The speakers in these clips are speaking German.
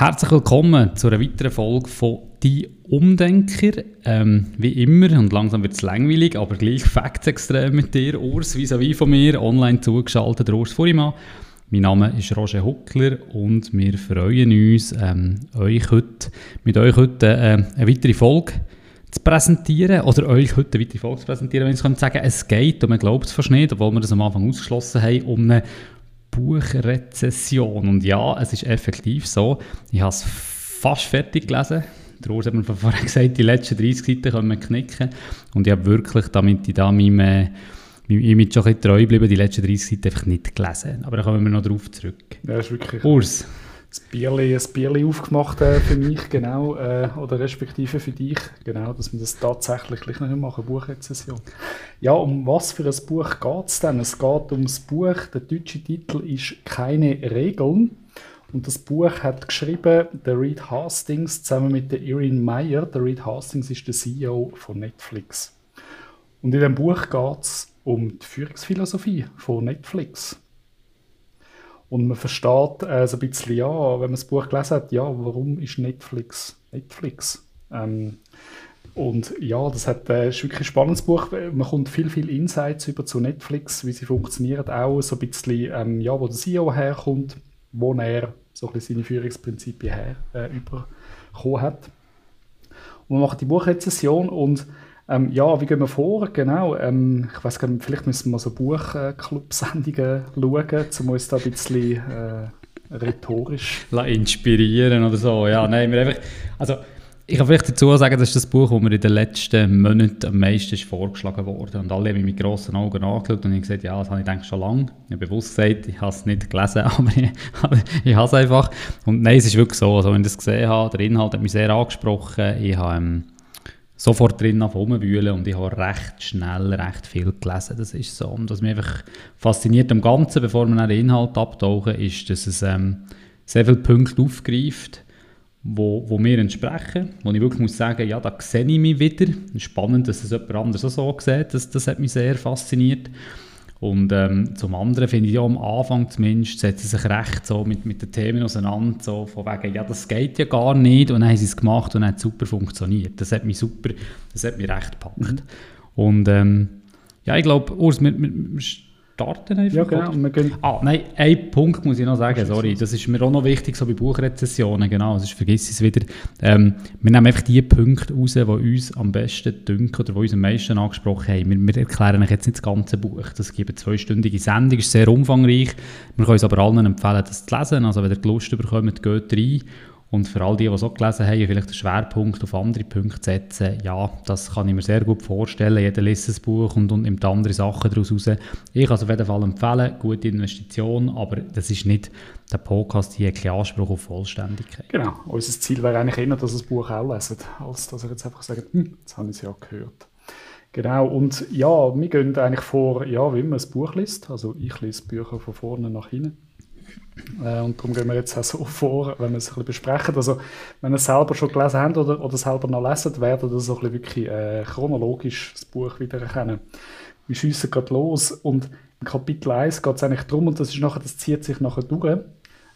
Herzlich willkommen zu einer weiteren Folge von «Die Umdenker». Ähm, wie immer, und langsam wird es langweilig, aber gleich extrem mit dir, Urs, vis-à-vis von mir, online zugeschaltet, Urs Furimann. Mein Name ist Roger Huckler und wir freuen uns, ähm, euch heute, mit euch heute äh, eine weitere Folge zu präsentieren oder euch heute eine weitere Folge zu präsentieren, wenn ich sagen könnte. Es geht, und man glaubt es fast nicht, obwohl wir das am Anfang ausgeschlossen haben, um eine Buchrezession. Und ja, es ist effektiv so. Ich habe es fast fertig gelesen. Der Urs hat mir vorher gesagt, die letzten 30 Seiten können wir knicken. Und ich habe wirklich, damit ich da meinem, äh, meinem Image schon ein bisschen treu bleibe, die letzten 30 Seiten einfach nicht gelesen. Aber da kommen wir noch darauf zurück. Ja, ist wirklich... Urs, das Bierli, ein Bierli aufgemacht äh, für mich, genau, äh, oder respektive für dich, genau, dass wir das tatsächlich gleich noch machen, Buchrezession. Ja, um was für ein Buch geht es denn? Es geht um das Buch, der deutsche Titel ist «Keine Regeln». Und das Buch hat geschrieben der Reed Hastings zusammen mit der Erin Meyer. Der Reed Hastings ist der CEO von Netflix. Und in dem Buch geht es um die Führungsphilosophie von Netflix. Und man versteht äh, so ein bisschen, ja, wenn man das Buch gelesen hat, ja, warum ist Netflix Netflix? Ähm, und ja, das hat, äh, ist wirklich ein spannendes Buch. Man kommt viel, viel Insights über zu Netflix, wie sie funktionieren, auch so ein bisschen, ähm, ja, wo der CEO herkommt, wo er so ein bisschen seine Führungsprinzipien her äh, überkommen hat. Und man macht die Buchrezession und ähm, ja, wie gehen wir vor? Genau. Ähm, ich weiß gar nicht, vielleicht müssen wir so Buchclub-Sendungen schauen, um uns da ein bisschen äh, rhetorisch inspirieren oder so. Ja, nein, wir einfach, also ich kann vielleicht dazu sagen, das ist das Buch, das mir in den letzten Monaten am meisten ist vorgeschlagen wurde. Und alle haben mich mit grossen Augen angeschaut und ich gesagt, ja, das habe ich denke schon lange. Ich habe bewusst gesagt, ich habe es nicht gelesen, aber ich, ich habe es einfach. Und nein, es ist wirklich so, also wenn ich das gesehen habe, der Inhalt hat mich sehr angesprochen. Ich habe ähm, sofort drin rumwühlen und ich habe recht schnell recht viel gelesen. Das ist so. Und was mich einfach fasziniert am Ganzen, bevor wir den Inhalt abtauchen, ist, dass es ähm, sehr viele Punkte aufgreift, wo, wo mir entsprechen, wo ich wirklich muss sagen, ja, da sehe ich mich wieder. Spannend, dass es jemand anderes auch so sieht, das, das hat mich sehr fasziniert. Und ähm, zum anderen finde ich ja am Anfang zumindest, setzen sie sich recht so mit, mit den Themen auseinander, so von wegen, ja, das geht ja gar nicht und dann haben sie es gemacht und dann hat es super funktioniert. Das hat mich super, das hat mich recht gepackt. Mhm. Und ähm, ja, ich glaube, Urs, wir, wir, starten einfach? Ja, genau. Wir gehen ah, nein, ein Punkt muss ich noch sagen, sorry. Das ist mir auch noch wichtig, so bei Buchrezessionen, genau, sonst vergiss ich es wieder. Ähm, wir nehmen einfach die Punkte raus, die uns am besten dünken oder die uns am meisten angesprochen haben. Wir, wir erklären euch jetzt nicht das ganze Buch. Das gibt eine zweistündige Sendung, ist sehr umfangreich. Wir können es aber allen empfehlen, das zu lesen. Also wenn ihr die Lust bekommt, geht rein. Und für all die, die so gelesen haben, vielleicht den Schwerpunkt auf andere Punkte setzen, ja, das kann ich mir sehr gut vorstellen. Jeder liest ein Buch und, und nimmt andere Sachen daraus raus. Ich kann es auf jeden Fall empfehlen, gute Investition, aber das ist nicht der Podcast hier ein Anspruch auf Vollständigkeit. Genau, unser Ziel wäre eigentlich eher, dass ihr das Buch auch lesen, als dass ihr jetzt einfach sagt, hm, jetzt habe ich es ja gehört. Genau, und ja, wir gehen eigentlich vor, ja, wie man ein Buch liest. Also ich lese Bücher von vorne nach hinten. Äh, und darum gehen wir jetzt auch so vor, wenn wir es ein bisschen besprechen. Also, wenn ihr es selber schon gelesen habt oder, oder selber noch lesen, werdet ihr so ein bisschen wirklich äh, chronologisch das Buch wieder erkennen. Wir schiessen gerade los und im Kapitel 1 geht es eigentlich darum, und das, ist nachher, das zieht sich nachher durch,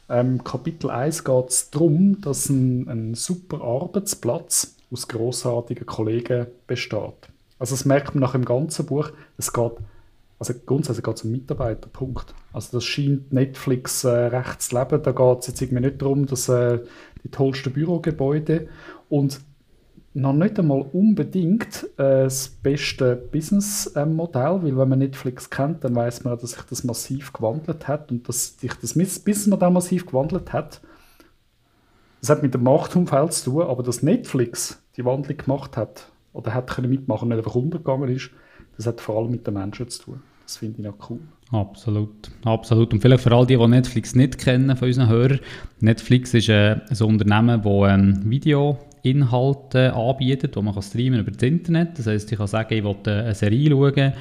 ähm, Kapitel 1 geht es darum, dass ein, ein super Arbeitsplatz aus grossartigen Kollegen besteht. Also das merkt man nach dem ganzen Buch, es geht also grundsätzlich geht es um Mitarbeiter, Punkt. Also das scheint Netflix äh, recht zu leben. Da geht es jetzt irgendwie nicht darum, dass äh, die tollsten Bürogebäude und noch nicht einmal unbedingt äh, das beste Businessmodell, weil wenn man Netflix kennt, dann weiß man, dass sich das massiv gewandelt hat und dass sich das Businessmodell massiv gewandelt hat. Das hat mit dem Marktumfeld zu tun, aber dass Netflix die Wandlung gemacht hat oder hat können mitmachen, nicht einfach untergegangen ist, das hat vor allem mit den Menschen zu tun. Das finde ich auch cool. Absolut, absolut. Und vielleicht für all die, die Netflix nicht kennen von unseren Hörern, Netflix ist äh, ein Unternehmen, das ähm, Videoinhalte anbietet, die man kann streamen über das Internet. Das heisst, ich kann sagen, ich will äh, eine Serie schauen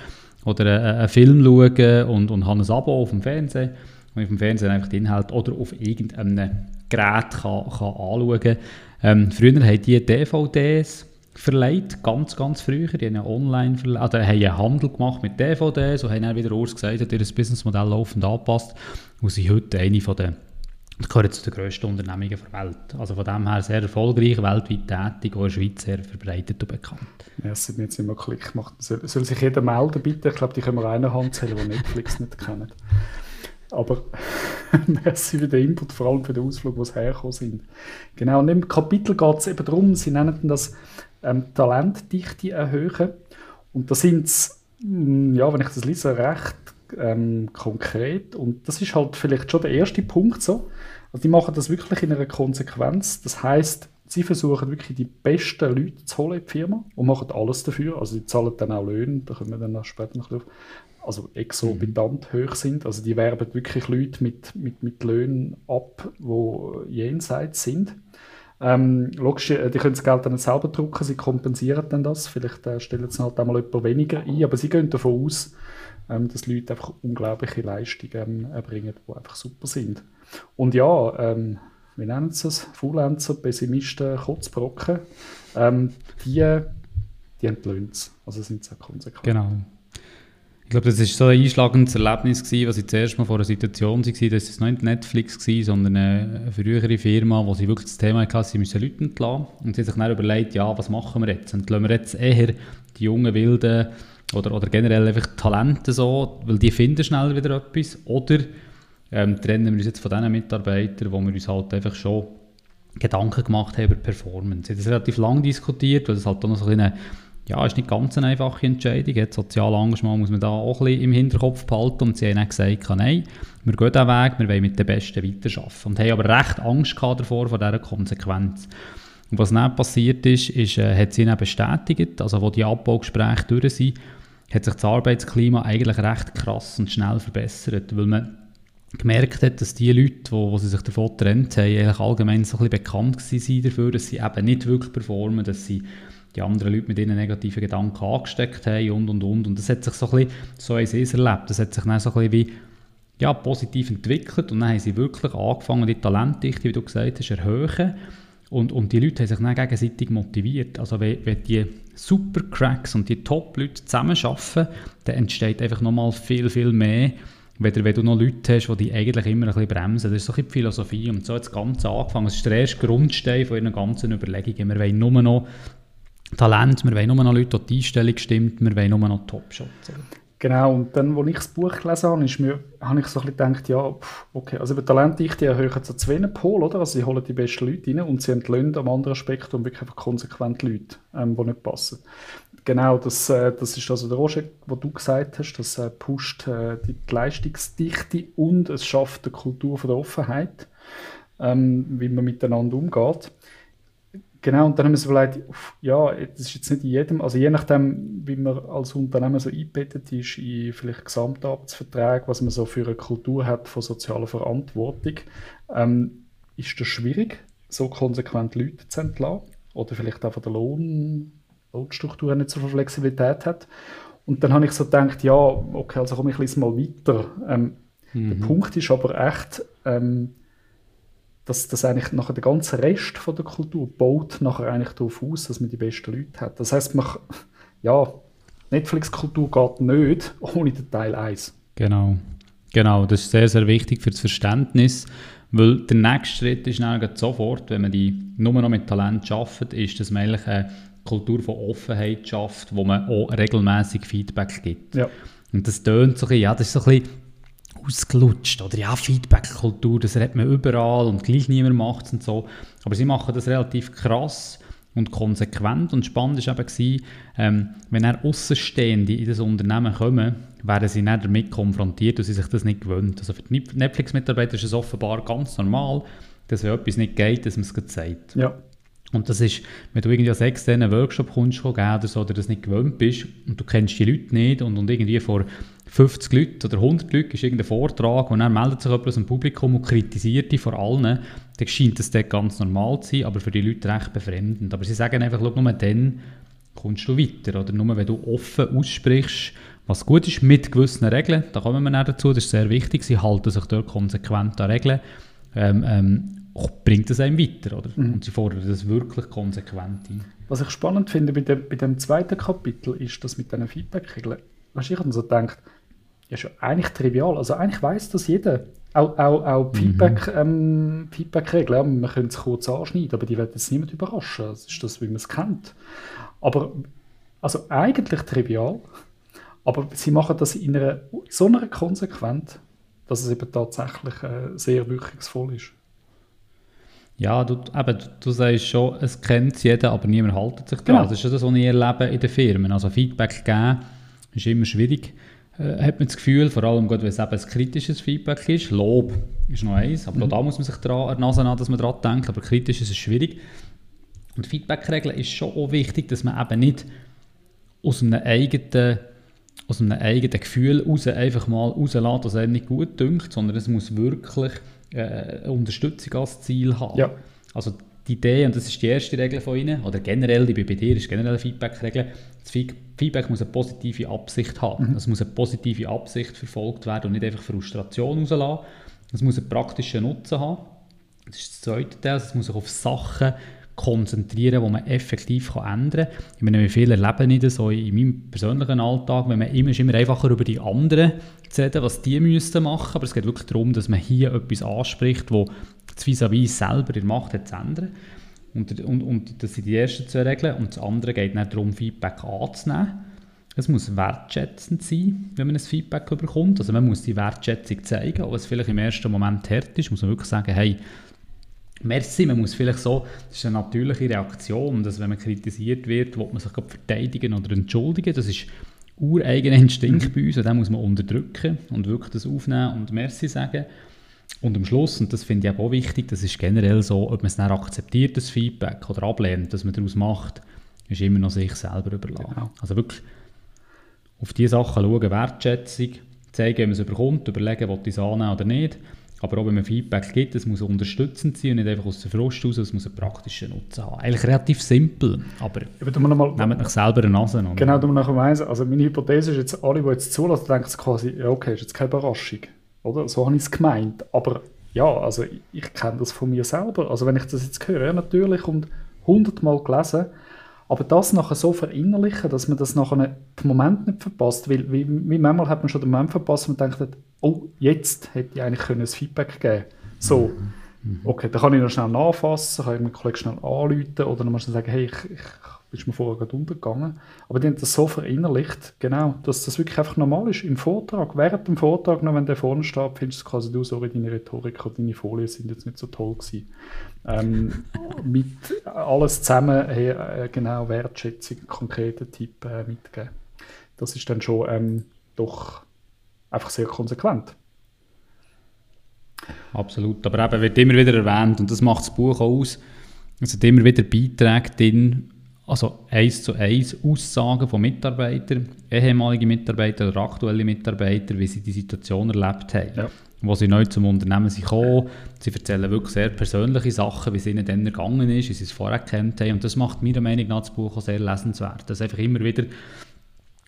oder äh, einen Film schauen und, und habe ein Abo auf dem Fernsehen und ich auf dem Fernsehen einfach den Inhalt oder auf irgendeinem Gerät kann, kann anschauen kann. Ähm, früher haben die DVDs verleiht, ganz, ganz früher. Die haben ja online verleiht, also haben einen Handel gemacht mit DVDs, so haben dann wieder Urs gesagt, hat ihr Businessmodell laufend angepasst und sind heute eine von den gehören zu den grössten Unternehmungen der Welt. Also von dem her sehr erfolgreich, weltweit tätig, auch in der Schweiz sehr verbreitet und bekannt. Ja, es sind jetzt immer Klick gemacht. Soll, soll sich jeder melden, bitte? Ich glaube, die können wir einer Hand zählen, die Netflix nicht kennen. Aber merci für den Input, vor allem für den Ausflug, wo sie hergekommen sind. Genau, und im Kapitel geht es eben darum, sie nennen das ähm, Talentdichte erhöhen. Und da sind es, hm, ja, wenn ich das lese, recht ähm, konkret. Und das ist halt vielleicht schon der erste Punkt so. Also die machen das wirklich in einer Konsequenz. Das heißt, sie versuchen wirklich die besten Leute zu holen in die Firma und machen alles dafür. Also die zahlen dann auch Löhne, da kommen wir dann später noch drauf also exorbitant mhm. hoch sind. Also die werben wirklich Leute mit, mit, mit Löhnen ab, die jenseits sind. Ähm, logisch, äh, die können das Geld dann selber drucken, sie kompensieren dann das. Vielleicht äh, stellen sie halt einmal etwas weniger ein, aber sie gehen davon aus, ähm, dass Leute einfach unglaubliche Leistungen ähm, erbringen, die einfach super sind. Und ja, ähm, wie nennen sie es? Faulenzer, Pessimisten, Kotzbrocken, ähm, die, die entlöhnen es. Also sind sehr konsequent. Genau. Ich glaube, das war so ein einschlagendes Erlebnis, gewesen, was ich zuerst mal vor einer Situation war, dass es nicht Netflix war, sondern eine frühere Firma, wo sie wirklich das Thema hatte, sie müssen Leute entlassen. Und sie haben sich dann überlegt, ja, was machen wir jetzt? Entlassen wir jetzt eher die jungen Wilden oder, oder generell einfach Talente so, weil die finden schnell wieder etwas, oder ähm, trennen wir uns jetzt von diesen Mitarbeitern, wo wir uns halt einfach schon Gedanken gemacht haben über Performance. Sie haben das relativ lang diskutiert, weil es halt auch noch so eine ja, ist nicht ganz eine einfache Entscheidung. Jetzt soziale Engagement muss man da auch ein bisschen im Hinterkopf behalten. Und sie haben dann gesagt, nein, wir gehen diesen Weg, wir wollen mit den Besten weiterarbeiten. Und haben aber recht Angst davor, vor dieser Konsequenz. Und was dann passiert ist, ist äh, hat sie dann bestätigt, also wo die Abbaugespräche durch sind, hat sich das Arbeitsklima eigentlich recht krass und schnell verbessert, weil man gemerkt hat, dass die Leute, wo sie sich davon getrennt haben, eigentlich allgemein so ein bisschen bekannt waren dafür, dass sie eben nicht wirklich performen, dass sie die anderen Leute mit ihren negativen Gedanken angesteckt haben und und und. Und das hat sich so ein bisschen, so haben es erlebt, das hat sich dann so ein bisschen wie ja, positiv entwickelt und dann haben sie wirklich angefangen, die Talentdichte, wie du gesagt hast, erhöhen. Und, und die Leute haben sich dann gegenseitig motiviert. Also wenn, wenn die Supercracks und die Top-Leute zusammenarbeiten, dann entsteht einfach nochmal viel, viel mehr, wenn, du noch Leute hast, die dich eigentlich immer ein bisschen bremsen. Das ist so ein die Philosophie und so hat das Ganze angefangen. Das ist der erste Grundstein von ihren ganzen Überlegungen. Wir wollen nur noch Talent, wir wollen nur noch Leute, die die Einstellung stimmt, wir wollen nur noch Top-Shots. Genau, und dann, als ich das Buch gelesen habe, ist mir, habe ich so ein bisschen gedacht, ja, okay, also über Talentdichte erhöhen sie zwei Pol, oder? Also sie holen die besten Leute rein und sie entlöhnen am anderen Spektrum wirklich einfach konsequent Leute, ähm, die nicht passen. Genau, das, äh, das ist also der Roger, was du gesagt hast, das äh, pusht äh, die Leistungsdichte und es schafft eine Kultur von der Offenheit, ähm, wie man miteinander umgeht. Genau, und dann haben wir so überlegt, ja, das ist jetzt nicht in jedem, also je nachdem, wie man als Unternehmen so eingebettet ist in vielleicht Gesamtarbeitsverträge, was man so für eine Kultur hat von sozialer Verantwortung, ähm, ist das schwierig, so konsequent Leute zu entlassen oder vielleicht auch von der Lohn, Lohnstruktur nicht so viel Flexibilität hat. Und dann habe ich so gedacht, ja, okay, also komme ich ein mal weiter. Ähm, mhm. Der Punkt ist aber echt, ähm, dass, dass eigentlich nachher der ganze Rest von der Kultur baut nachher eigentlich darauf aus, dass man die besten Leute hat. Das heißt, man, ja, Netflix-Kultur geht nicht ohne den Teil 1. Genau. Genau, das ist sehr, sehr wichtig für das Verständnis, weil der nächste Schritt ist dann sofort, wenn man die nur noch mit Talent schafft, ist, dass man eigentlich eine Kultur von Offenheit schafft, wo man auch regelmäßig Feedback gibt. Ja. Und das tönt so ein bisschen, ja, das ist so ein bisschen ausgelutscht. Oder ja, Feedback-Kultur, das hat man überall und gleich niemand macht es und so. Aber sie machen das relativ krass und konsequent. Und spannend war eben, ähm, wenn er Außenstehende in das Unternehmen kommen, werden sie nicht damit konfrontiert und sie sich das nicht gewöhnt. Also für die Netflix-Mitarbeiter ist es offenbar ganz normal, dass wenn etwas nicht geht, dass man es sagt. Ja. Und das ist, wenn du irgendwie als externen Workshop kommst, oder so, oder das nicht gewöhnt bist und du kennst die Leute nicht und, und irgendwie vor 50 Leute oder 100 Leute ist irgendein Vortrag und dann meldet sich jemand aus dem Publikum und kritisiert die vor allen, dann scheint das dort ganz normal zu sein, aber für die Leute recht befremdend. Aber sie sagen einfach, schau, nur dann kommst du weiter. Oder nur wenn du offen aussprichst, was gut ist, mit gewissen Regeln, da kommen wir dazu, das ist sehr wichtig, sie halten sich dort konsequent an Regeln, ähm, ähm, bringt es einem weiter. Oder? Mhm. Und sie fordern das wirklich konsequent ein. Was ich spannend finde bei dem, bei dem zweiten Kapitel ist, dass mit diesen Feedback-Regeln, weißt, ich habe so gedacht, ja, schon eigentlich trivial. Also eigentlich weiß das jeder. auch, auch, auch Feedback, mhm. ähm, Feedback-Regeln, ja, man könnte es kurz anschneiden, aber die werden jetzt niemand überraschen. Das ist das, wie man es kennt. Aber, also eigentlich trivial, aber sie machen das in einer so einer Konsequenz, dass es eben tatsächlich äh, sehr wirkungsvoll ist. Ja, du, eben, du sagst schon, es kennt jeder, aber niemand hält sich daran. Genau. Das ist das, was ich erlebe in den Firmen. Also Feedback geben ist immer schwierig, äh, hat man das Gefühl, vor allem wenn es eben ein kritisches Feedback ist. Lob ist noch eins, aber mhm. da muss man sich dran, an Nase an, dass man daran denkt, aber kritisch ist es schwierig. Und Feedback-Regeln ist schon auch wichtig, dass man eben nicht aus einem eigenen aus einem eigenen Gefühl raus einfach mal rauslässt, dass einem nicht gut dünkt, sondern es muss wirklich äh, Unterstützung als Ziel haben. Ja. Also die Idee, und das ist die erste Regel von Ihnen, oder generell, die bei dir ist generell Feedback-Regel, das Feedback muss eine positive Absicht haben. Mhm. Es muss eine positive Absicht verfolgt werden und nicht einfach Frustration rauslassen. Es muss einen praktischen Nutzen haben. Das ist das zweite Teil, es muss sich auf Sachen konzentrieren, die man effektiv kann ändern kann. Ich meine, wie viele erleben nicht so in meinem persönlichen Alltag, wenn man immer, ist immer einfacher über die anderen zu reden, was die müssten machen, aber es geht wirklich darum, dass man hier etwas anspricht, wo das vis-à-vis selber in Macht hat zu ändern. Und, und, und das sind die ersten zwei Regeln. Und das andere geht nicht darum, Feedback anzunehmen. Es muss wertschätzend sein, wenn man ein Feedback bekommt. Also man muss die Wertschätzung zeigen, auch wenn es vielleicht im ersten Moment hart ist, muss man wirklich sagen, hey, Merci, man muss vielleicht so, das ist eine natürliche Reaktion, dass wenn man kritisiert wird, will man sich verteidigen oder entschuldigen. Das ist ureigener Instinkt mhm. bei uns und den muss man unterdrücken und wirklich das aufnehmen und Merci sagen. Und am Schluss, und das finde ich auch wichtig, das ist generell so, ob man es dann akzeptiert, das Feedback, oder ablehnt, dass man daraus macht, ist immer noch sich selber überlassen. Genau. Also wirklich auf diese Sachen schauen, Wertschätzung, zeigen, wie man es bekommt, überlegen, ob ich es annehmen oder nicht aber auch wenn man Feedback gibt, es muss unterstützend sein und nicht einfach aus der Frust raus, es muss einen praktischen Nutzen haben. Eigentlich relativ simpel, aber mal, nehmt euch selber eine Nase an. Genau, du musst nachher also meine Hypothese ist jetzt, alle, die jetzt zulassen, denken quasi, ja okay, ist jetzt keine Überraschung, oder? So habe ich es gemeint, aber ja, also ich, kenne das von mir selber, also wenn ich das jetzt höre, natürlich und hundertmal gelesen, aber das nachher so verinnerlichen, dass man das nachher den Moment nicht verpasst, weil wie, wie manchmal hat man schon den Moment verpasst und denkt, oh, jetzt hätte ich eigentlich ein Feedback geben So, mhm. okay, dann kann ich noch schnell nachfassen, kann ich meinen Kollegen schnell anrufen oder dann muss ich sagen, hey, ich, ich bist mir vorher gerade untergegangen. Aber die haben das so verinnerlicht, genau, dass das wirklich einfach normal ist. Im Vortrag, während dem Vortrag, noch wenn der vorne steht, findest du quasi, du, sorry, deine Rhetorik und deine Folien sind jetzt nicht so toll gewesen. Ähm, mit alles zusammen, hey, äh, genau, Wertschätzung, konkreten Tipp äh, mitgeben. Das ist dann schon ähm, doch einfach sehr konsequent. Absolut, aber eben wird immer wieder erwähnt und das macht das Buch auch aus. Es hat immer wieder Beiträge drin, also eins zu eins Aussagen von Mitarbeitern, ehemalige Mitarbeiter oder aktuelle Mitarbeiter, wie sie die Situation erlebt haben. Ja. Wo sie neu zum Unternehmen sind gekommen. Sie erzählen wirklich sehr persönliche Sachen, wie es ihnen dann ergangen ist, wie sie es vorher kennt haben. Und das macht meiner Meinung nach das Buch auch sehr lesenswert. Dass einfach immer wieder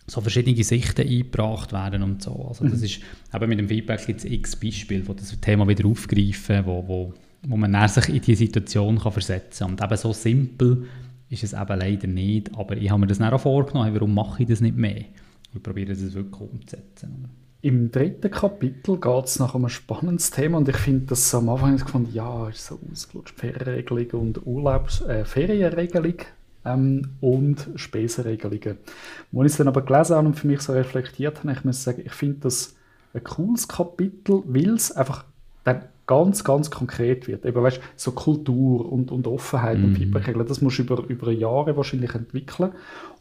so verschiedene Sichten eingebracht werden und so. Also das mhm. ist, eben mit dem Feedback gibt es x Beispiele, wo das Thema wieder aufgreifen, wo, wo, wo man sich in diese Situation kann versetzen kann. Und eben so simpel ist es eben leider nicht. Aber ich habe mir das dann auch vorgenommen, warum mache ich das nicht mehr? Ich probiere das wirklich umzusetzen. Im dritten Kapitel geht es nach einem spannenden Thema und ich finde das am Anfang gefunden, ja, ist so ausgelutscht, Ferienregelung und Urlaubs, äh, Ferienregelung ähm, und Spesenregelungen. Als ich es dann aber gelesen habe und für mich so reflektiert habe, ich muss sagen, ich finde das ein cooles Kapitel, weil es einfach dann ganz, ganz konkret wird. Eben, weißt, so Kultur und, und Offenheit mhm. und Feedbackregeln, das musst du über, über Jahre wahrscheinlich entwickeln.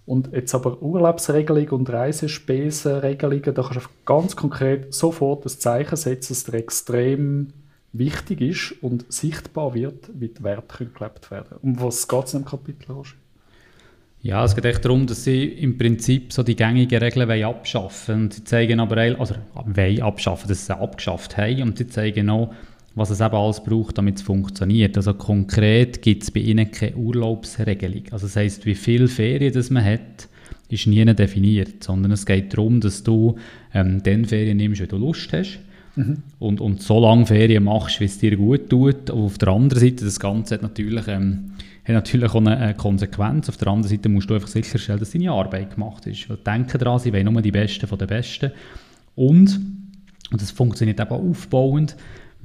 Und jetzt aber Urlaubsregelung und Reisespesenregelungen, da kannst du ganz konkret sofort das Zeichen setzen, dass dir extrem wichtig ist und sichtbar wird, wie die Werte gelebt werden Um was geht es in dem Kapitel, Roger? Ja, es geht echt darum, dass sie im Prinzip so die gängigen Regeln abschaffen wollen. Sie zeigen aber, also wollen abschaffen, dass sie abgeschafft haben. Und sie zeigen auch, was es eben alles braucht, damit es funktioniert. Also konkret gibt es bei ihnen keine Urlaubsregelung. Also das heisst, wie viele Ferien das man hat, ist nie definiert, sondern es geht darum, dass du ähm, den Ferien nimmst, wenn du Lust hast. Mhm. Und, und so lange Ferien machst, wie es dir gut tut. Und auf der anderen Seite, das Ganze hat natürlich... Ähm, hat natürlich auch eine Konsequenz. Auf der anderen Seite musst du einfach sicherstellen, dass deine Arbeit gemacht ist. Weil denken daran, sie wollen nur die Besten von den Besten. Und Und das funktioniert eben aufbauend,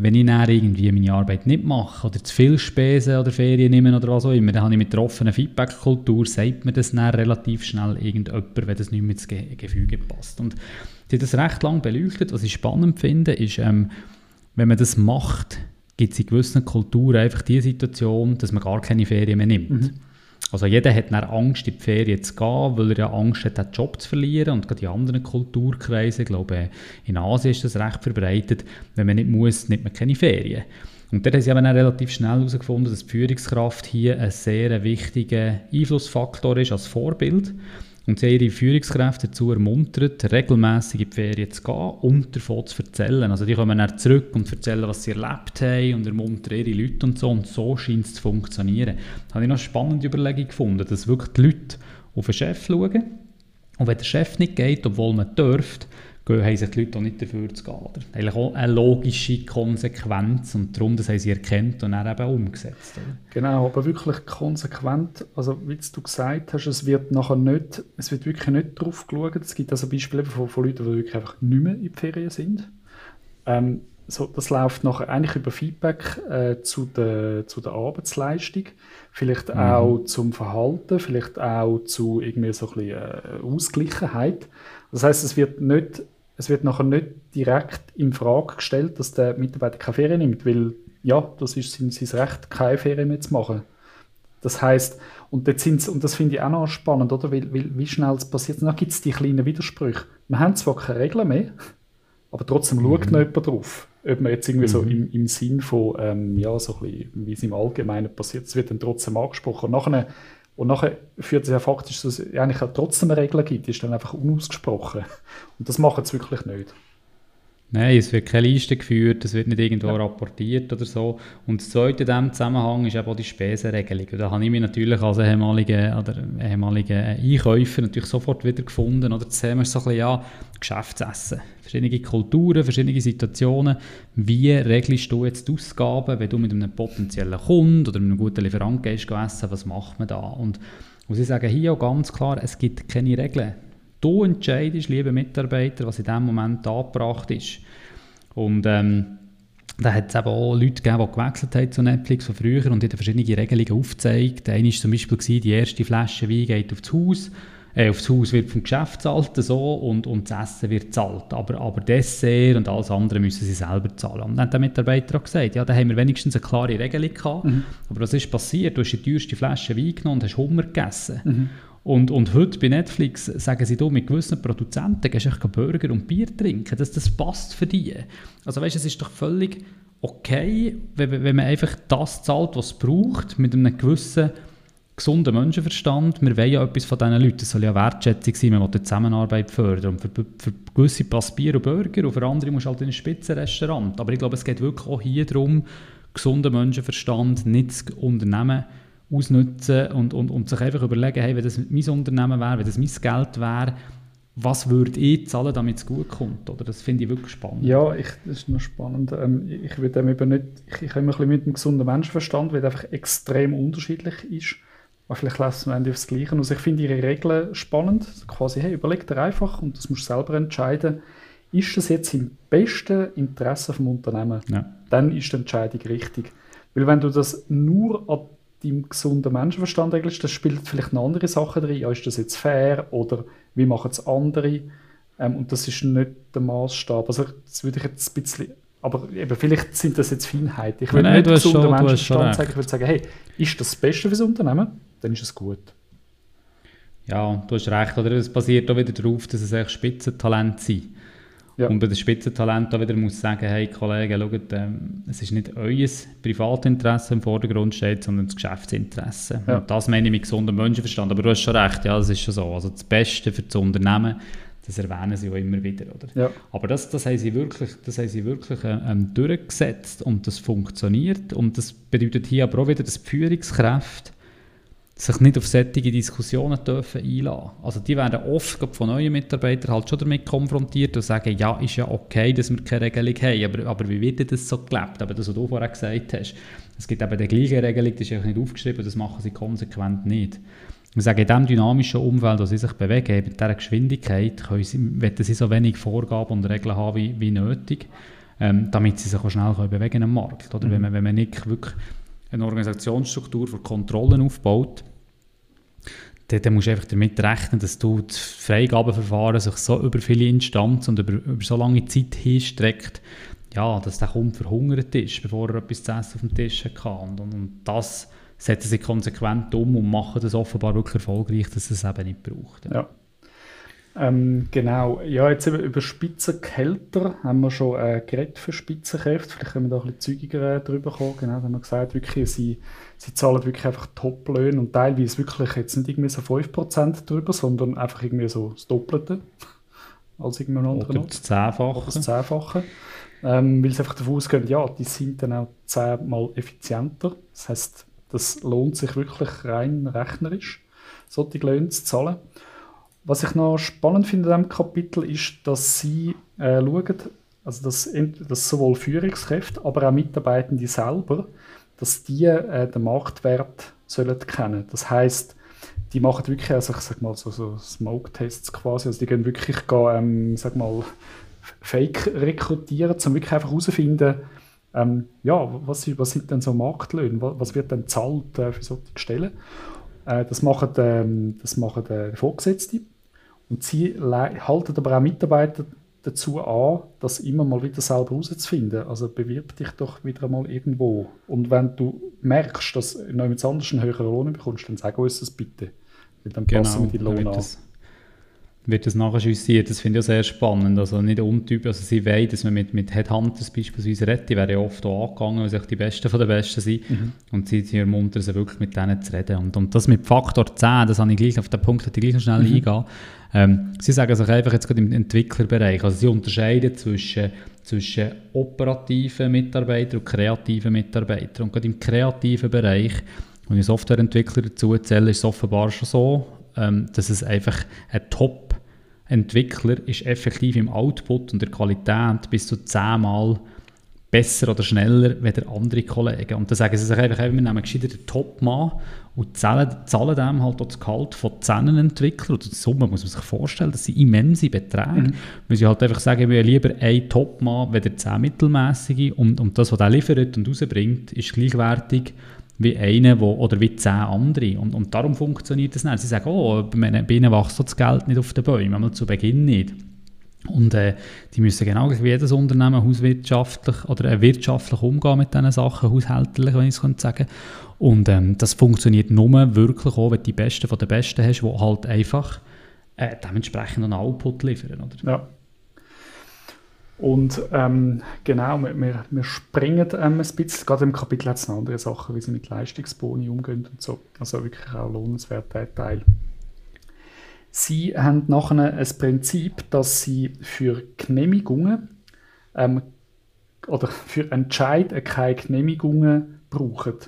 wenn ich dann irgendwie meine Arbeit nicht mache oder zu viel Spesen oder Ferien nehme oder was auch immer, dann habe ich mit der offenen Feedback-Kultur, sagt mir das dann relativ schnell irgendjemand, wenn das nicht mehr ins Ge Gefüge passt. Und ich habe das recht lange beleuchtet. Was ich spannend finde, ist, ähm, wenn man das macht, gibt es in gewissen Kulturen einfach die Situation, dass man gar keine Ferien mehr nimmt. Mhm. Also jeder hat dann Angst, in die Ferien zu gehen, weil er ja Angst hat, den Job zu verlieren. Und gerade in anderen Kulturkreisen, ich glaube in Asien ist das recht verbreitet, wenn man nicht muss, nimmt man keine Ferien. Und dort haben sie aber dann relativ schnell herausgefunden, dass die Führungskraft hier ein sehr wichtiger Einflussfaktor ist als Vorbild. Und sie haben ihre Führungskräfte dazu ermuntert, regelmässig in die Ferien zu gehen und davon zu erzählen. Also die kommen dann zurück und erzählen, was sie erlebt haben und ermuntern ihre Leute und so. Und so scheint es zu funktionieren. Da habe ich noch eine spannende Überlegung gefunden, dass wirklich die Leute auf den Chef schauen und wenn der Chef nicht geht, obwohl man dürfte, haben sich die Leute auch nicht dafür zu gehen. Oder? Eigentlich auch eine logische Konsequenz und darum, das haben sie erkannt und dann eben umgesetzt. Oder? Genau, aber wirklich konsequent, also wie du gesagt hast, es wird nachher nicht, es wird wirklich nicht darauf geschaut, es gibt also Beispiele von, von Leuten, die wirklich einfach nicht mehr in die Ferien sind. Ähm, so, das läuft nachher eigentlich über Feedback äh, zu, der, zu der Arbeitsleistung, vielleicht mhm. auch zum Verhalten, vielleicht auch zu irgendwie so ein bisschen äh, Ausgleichen. Das heißt, es wird nicht es wird nachher nicht direkt in Frage gestellt, dass der Mitarbeiter keine Ferien nimmt, weil ja, das ist sein, sein Recht, keine Ferien mehr zu machen. Das heißt, und, und das finde ich auch noch spannend, oder? Weil, weil, wie schnell es passiert. Dann gibt es die kleinen Widersprüche. Wir haben zwar keine Regeln mehr, aber trotzdem mhm. schaut noch jemand drauf. Ob man jetzt irgendwie mhm. so im, im Sinn von, ähm, ja, so ein bisschen, wie es im Allgemeinen passiert, es wird dann trotzdem angesprochen. Und nachher und nachher führt es ja faktisch, dass es eigentlich trotzdem eine Regel gibt, die ist dann einfach unausgesprochen. Und das machen sie wirklich nicht. Nein, es wird keine Liste geführt, es wird nicht irgendwo ja. rapportiert oder so. Und das Zweite in diesem Zusammenhang ist eben auch die Spesenregelung. da habe ich mich natürlich als ehemaliger, oder ehemaliger Einkäufer natürlich sofort wieder gefunden. Oder jetzt sehen wir so ein bisschen, ja, Geschäftsessen. Verschiedene Kulturen, verschiedene Situationen. Wie regelst du jetzt die Ausgaben, wenn du mit einem potenziellen Kunden oder einem guten Lieferant gehst essen, was macht man da? Und muss ich sagen, hier auch ganz klar, es gibt keine Regeln. Du entscheidest, liebe Mitarbeiter, was in diesem Moment angebracht ist. Und ähm, da hat es eben auch Leute gegeben, die gewechselt haben zu Netflix von früher und die verschiedene Regelungen aufgezeigt. Eine war zum Beispiel, gewesen, die erste Flasche Wein geht aufs Haus, äh, aufs Haus wird vom Geschäft zahlt so, und, und das Essen wird zahlt. Aber, aber Dessert und alles andere müssen sie selber zahlen. Und dann hat der Mitarbeiter auch gesagt, ja, da haben wir wenigstens eine klare Regelung gehabt. Mhm. Aber was ist passiert? Du hast die teuerste Flasche Wein genommen und hast Hummer gegessen. Mhm. Und, und heute bei Netflix sagen sie da, mit gewissen Produzenten gehst du Burger und Bier trinken. Das, das passt für die. Also weißt, es ist doch völlig okay, wenn, wenn man einfach das zahlt, was es braucht, mit einem gewissen gesunden Menschenverstand. Wir wollen ja etwas von diesen Leuten. Es soll ja Wertschätzung sein, man will die Zusammenarbeit fördern. Und für, für gewisse passt Bier und Burger und für andere musst du halt in ein Spitzenrestaurant. Aber ich glaube, es geht wirklich auch hier darum, gesunden Menschenverstand nicht zu unternehmen, ausnutzen und, und, und sich einfach überlegen, hey, wenn das mein Unternehmen wäre, wenn das mein Geld wäre, was würde ich zahlen, damit es gut kommt? Oder? Das finde ich wirklich spannend. Ja, ich, das ist noch spannend. Ähm, ich würde dem eben nicht, ich, ich habe ein bisschen mit dem gesunden Menschenverstand, weil er einfach extrem unterschiedlich ist. Aber vielleicht lassen wir Ende aufs Gleiche. Also ich finde ihre Regeln spannend. Quasi, hey, überleg dir einfach und das musst du selber entscheiden. Ist das jetzt im besten Interesse vom Unternehmen? Ja. Dann ist die Entscheidung richtig. Weil wenn du das nur an deinem gesunden Menschenverstand regelst, das spielt vielleicht eine andere Sache drin. Ja, ist das jetzt fair oder wie machen es andere? Ähm, und das ist nicht der Maßstab. Also das würde ich jetzt ein bisschen aber eben, vielleicht sind das jetzt Feinheiten. Ich würde nicht gesunden Menschenverstand sagen, ich würde sagen, hey, ist das das Beste für das Unternehmen? Dann ist es gut. Ja, du hast recht. Oder es basiert auch wieder darauf, dass es echt Spitzentalent sind. Ja. Und bei den Spitzentalenten wieder muss sagen, hey Kollegen, schaut, ähm, es ist nicht euer Privatinteresse im Vordergrund steht, sondern das Geschäftsinteresse. Ja. Und das meine ich mit gesundem Menschenverstand. Aber du hast schon recht, ja, das ist schon so. Also das Beste für das Unternehmen, das erwähnen sie auch immer wieder. Oder? Ja. Aber das, das haben sie wirklich, das haben sie wirklich ähm, durchgesetzt und das funktioniert. Und das bedeutet hier aber auch wieder, dass die Führungskräfte sich nicht auf solche Diskussionen dürfen einlassen. Also die werden oft von neuen Mitarbeitern halt schon damit konfrontiert und sagen, ja, ist ja okay, dass wir keine Regelung haben, aber, aber wie wird das so gelebt? Aber das, was du vorher gesagt hast, es gibt eben die gleiche Regelung, die ist einfach nicht aufgeschrieben, das machen sie konsequent nicht. Ich sage, in diesem dynamischen Umfeld, das sie sich bewegen, mit dieser Geschwindigkeit, können sie, wollen sie so wenig Vorgaben und Regeln haben wie, wie nötig, ähm, damit sie sich auch schnell können bewegen im Markt. Oder? Mhm. Wenn, man, wenn man nicht wirklich eine Organisationsstruktur für Kontrollen aufbaut, dann, dann musst du einfach damit rechnen, dass du das Freigabeverfahren sich so über viele Instanzen und über, über so lange Zeit hinstreckt, ja, dass der Kunde verhungert ist, bevor er etwas zu essen auf dem Tisch hat. Und, und das setzen sie konsequent um und machen das offenbar wirklich erfolgreich, dass es eben nicht braucht. Ja. ja. Ähm, genau, ja, jetzt eben über Spitzenkälter haben wir schon äh, geredet für Spitzenkräfte. Vielleicht können wir da ein bisschen zügiger äh, drüber kommen. Genau, da haben wir gesagt, wirklich, sie, sie zahlen wirklich einfach Top-Löhne und teilweise wirklich jetzt nicht irgendwie so 5% drüber, sondern einfach irgendwie so das Doppelte als irgendein anderer. Oder das Zehnfache. Oder das Zehnfache. Ähm, weil sie einfach davon ausgehen, ja, die sind dann auch zehnmal effizienter. Das heißt, das lohnt sich wirklich rein rechnerisch, solche Löhne zu zahlen. Was ich noch spannend finde in diesem Kapitel ist, dass sie äh, schauen, also dass, dass sowohl Führungskräfte, aber auch Mitarbeitende selber, dass die äh, den Marktwert sollen kennen. Das heißt, die machen wirklich, also ich sag mal so, so Smoke-Tests quasi, also die gehen wirklich, ähm, sag mal, Fake rekrutieren, um wirklich einfach herauszufinden, ähm, ja, was, was sind denn so Marktlöhne, was, was wird denn zahlt äh, für solche Stellen. Äh, das machen, ähm, das machen äh, Vorgesetzte und sie halten aber auch Mitarbeiter dazu an, das immer mal wieder selber herauszufinden. Also bewirb dich doch wieder mal irgendwo. Und wenn du merkst, dass du noch jemand anderes einen höheren Lohn bekommst, dann sag uns das bitte. Dann passen genau, wir die Lohn an wird das nachjustiert. Das finde ich auch sehr spannend. Also nicht untypisch, also sie wollen, dass man mit, mit Headhunters beispielsweise redet, die werden ja oft auch angegangen, weil sie die Besten von den Besten sind. Mhm. Und sie, sie ermuntern sie wirklich mit denen zu reden. Und, und das mit Faktor 10, das habe ich gleich, auf den Punkt ich gleich noch schnell mhm. eingehen. Ähm, sie sagen sich einfach jetzt gerade im Entwicklerbereich, also sie unterscheiden zwischen, zwischen operativen Mitarbeitern und kreativen Mitarbeitern. Und gerade im kreativen Bereich, wenn ich Softwareentwickler dazu zähle, ist es offenbar schon so, ähm, dass es einfach ein Top Entwickler ist effektiv im Output und der Qualität bis zu zehnmal besser oder schneller als andere Kollegen. Und dann sagen sie sich einfach, wir nehmen gescheiter den Top-Mann und zahlen, zahlen dem halt auch das Gehalt von zehn Entwicklern. Oder die Summe muss man sich vorstellen, das sind immense Beträge. Mhm. Weil sie halt einfach sagen, wir lieber einen Top-Mann als zehn mittelmäßige und, und das, was er liefert und rausbringt, ist gleichwertig wie einer wo, oder wie zehn andere. Und, und darum funktioniert das nicht. Sie sagen, oh, bei ihnen wächst das Geld nicht auf den Bäumen, einmal zu Beginn nicht. Und äh, die müssen genau wie jedes Unternehmen hauswirtschaftlich oder äh, wirtschaftlich umgehen mit diesen Sachen, haushälterlich, wenn ich es sagen könnte. Und ähm, das funktioniert nur wirklich auch, wenn du die Besten von den Besten hast, die halt einfach äh, dementsprechend einen Output liefern. Oder? Ja. Und ähm, genau, wir, wir springen ähm, ein bisschen, gerade im Kapitel hat es noch andere Sachen, wie sie mit Leistungsboni umgehen und so. Also wirklich auch lohnenswerter Teil. Sie haben nachher ein Prinzip, dass sie für Genehmigungen ähm, oder für Entscheid keine Genehmigungen brauchen.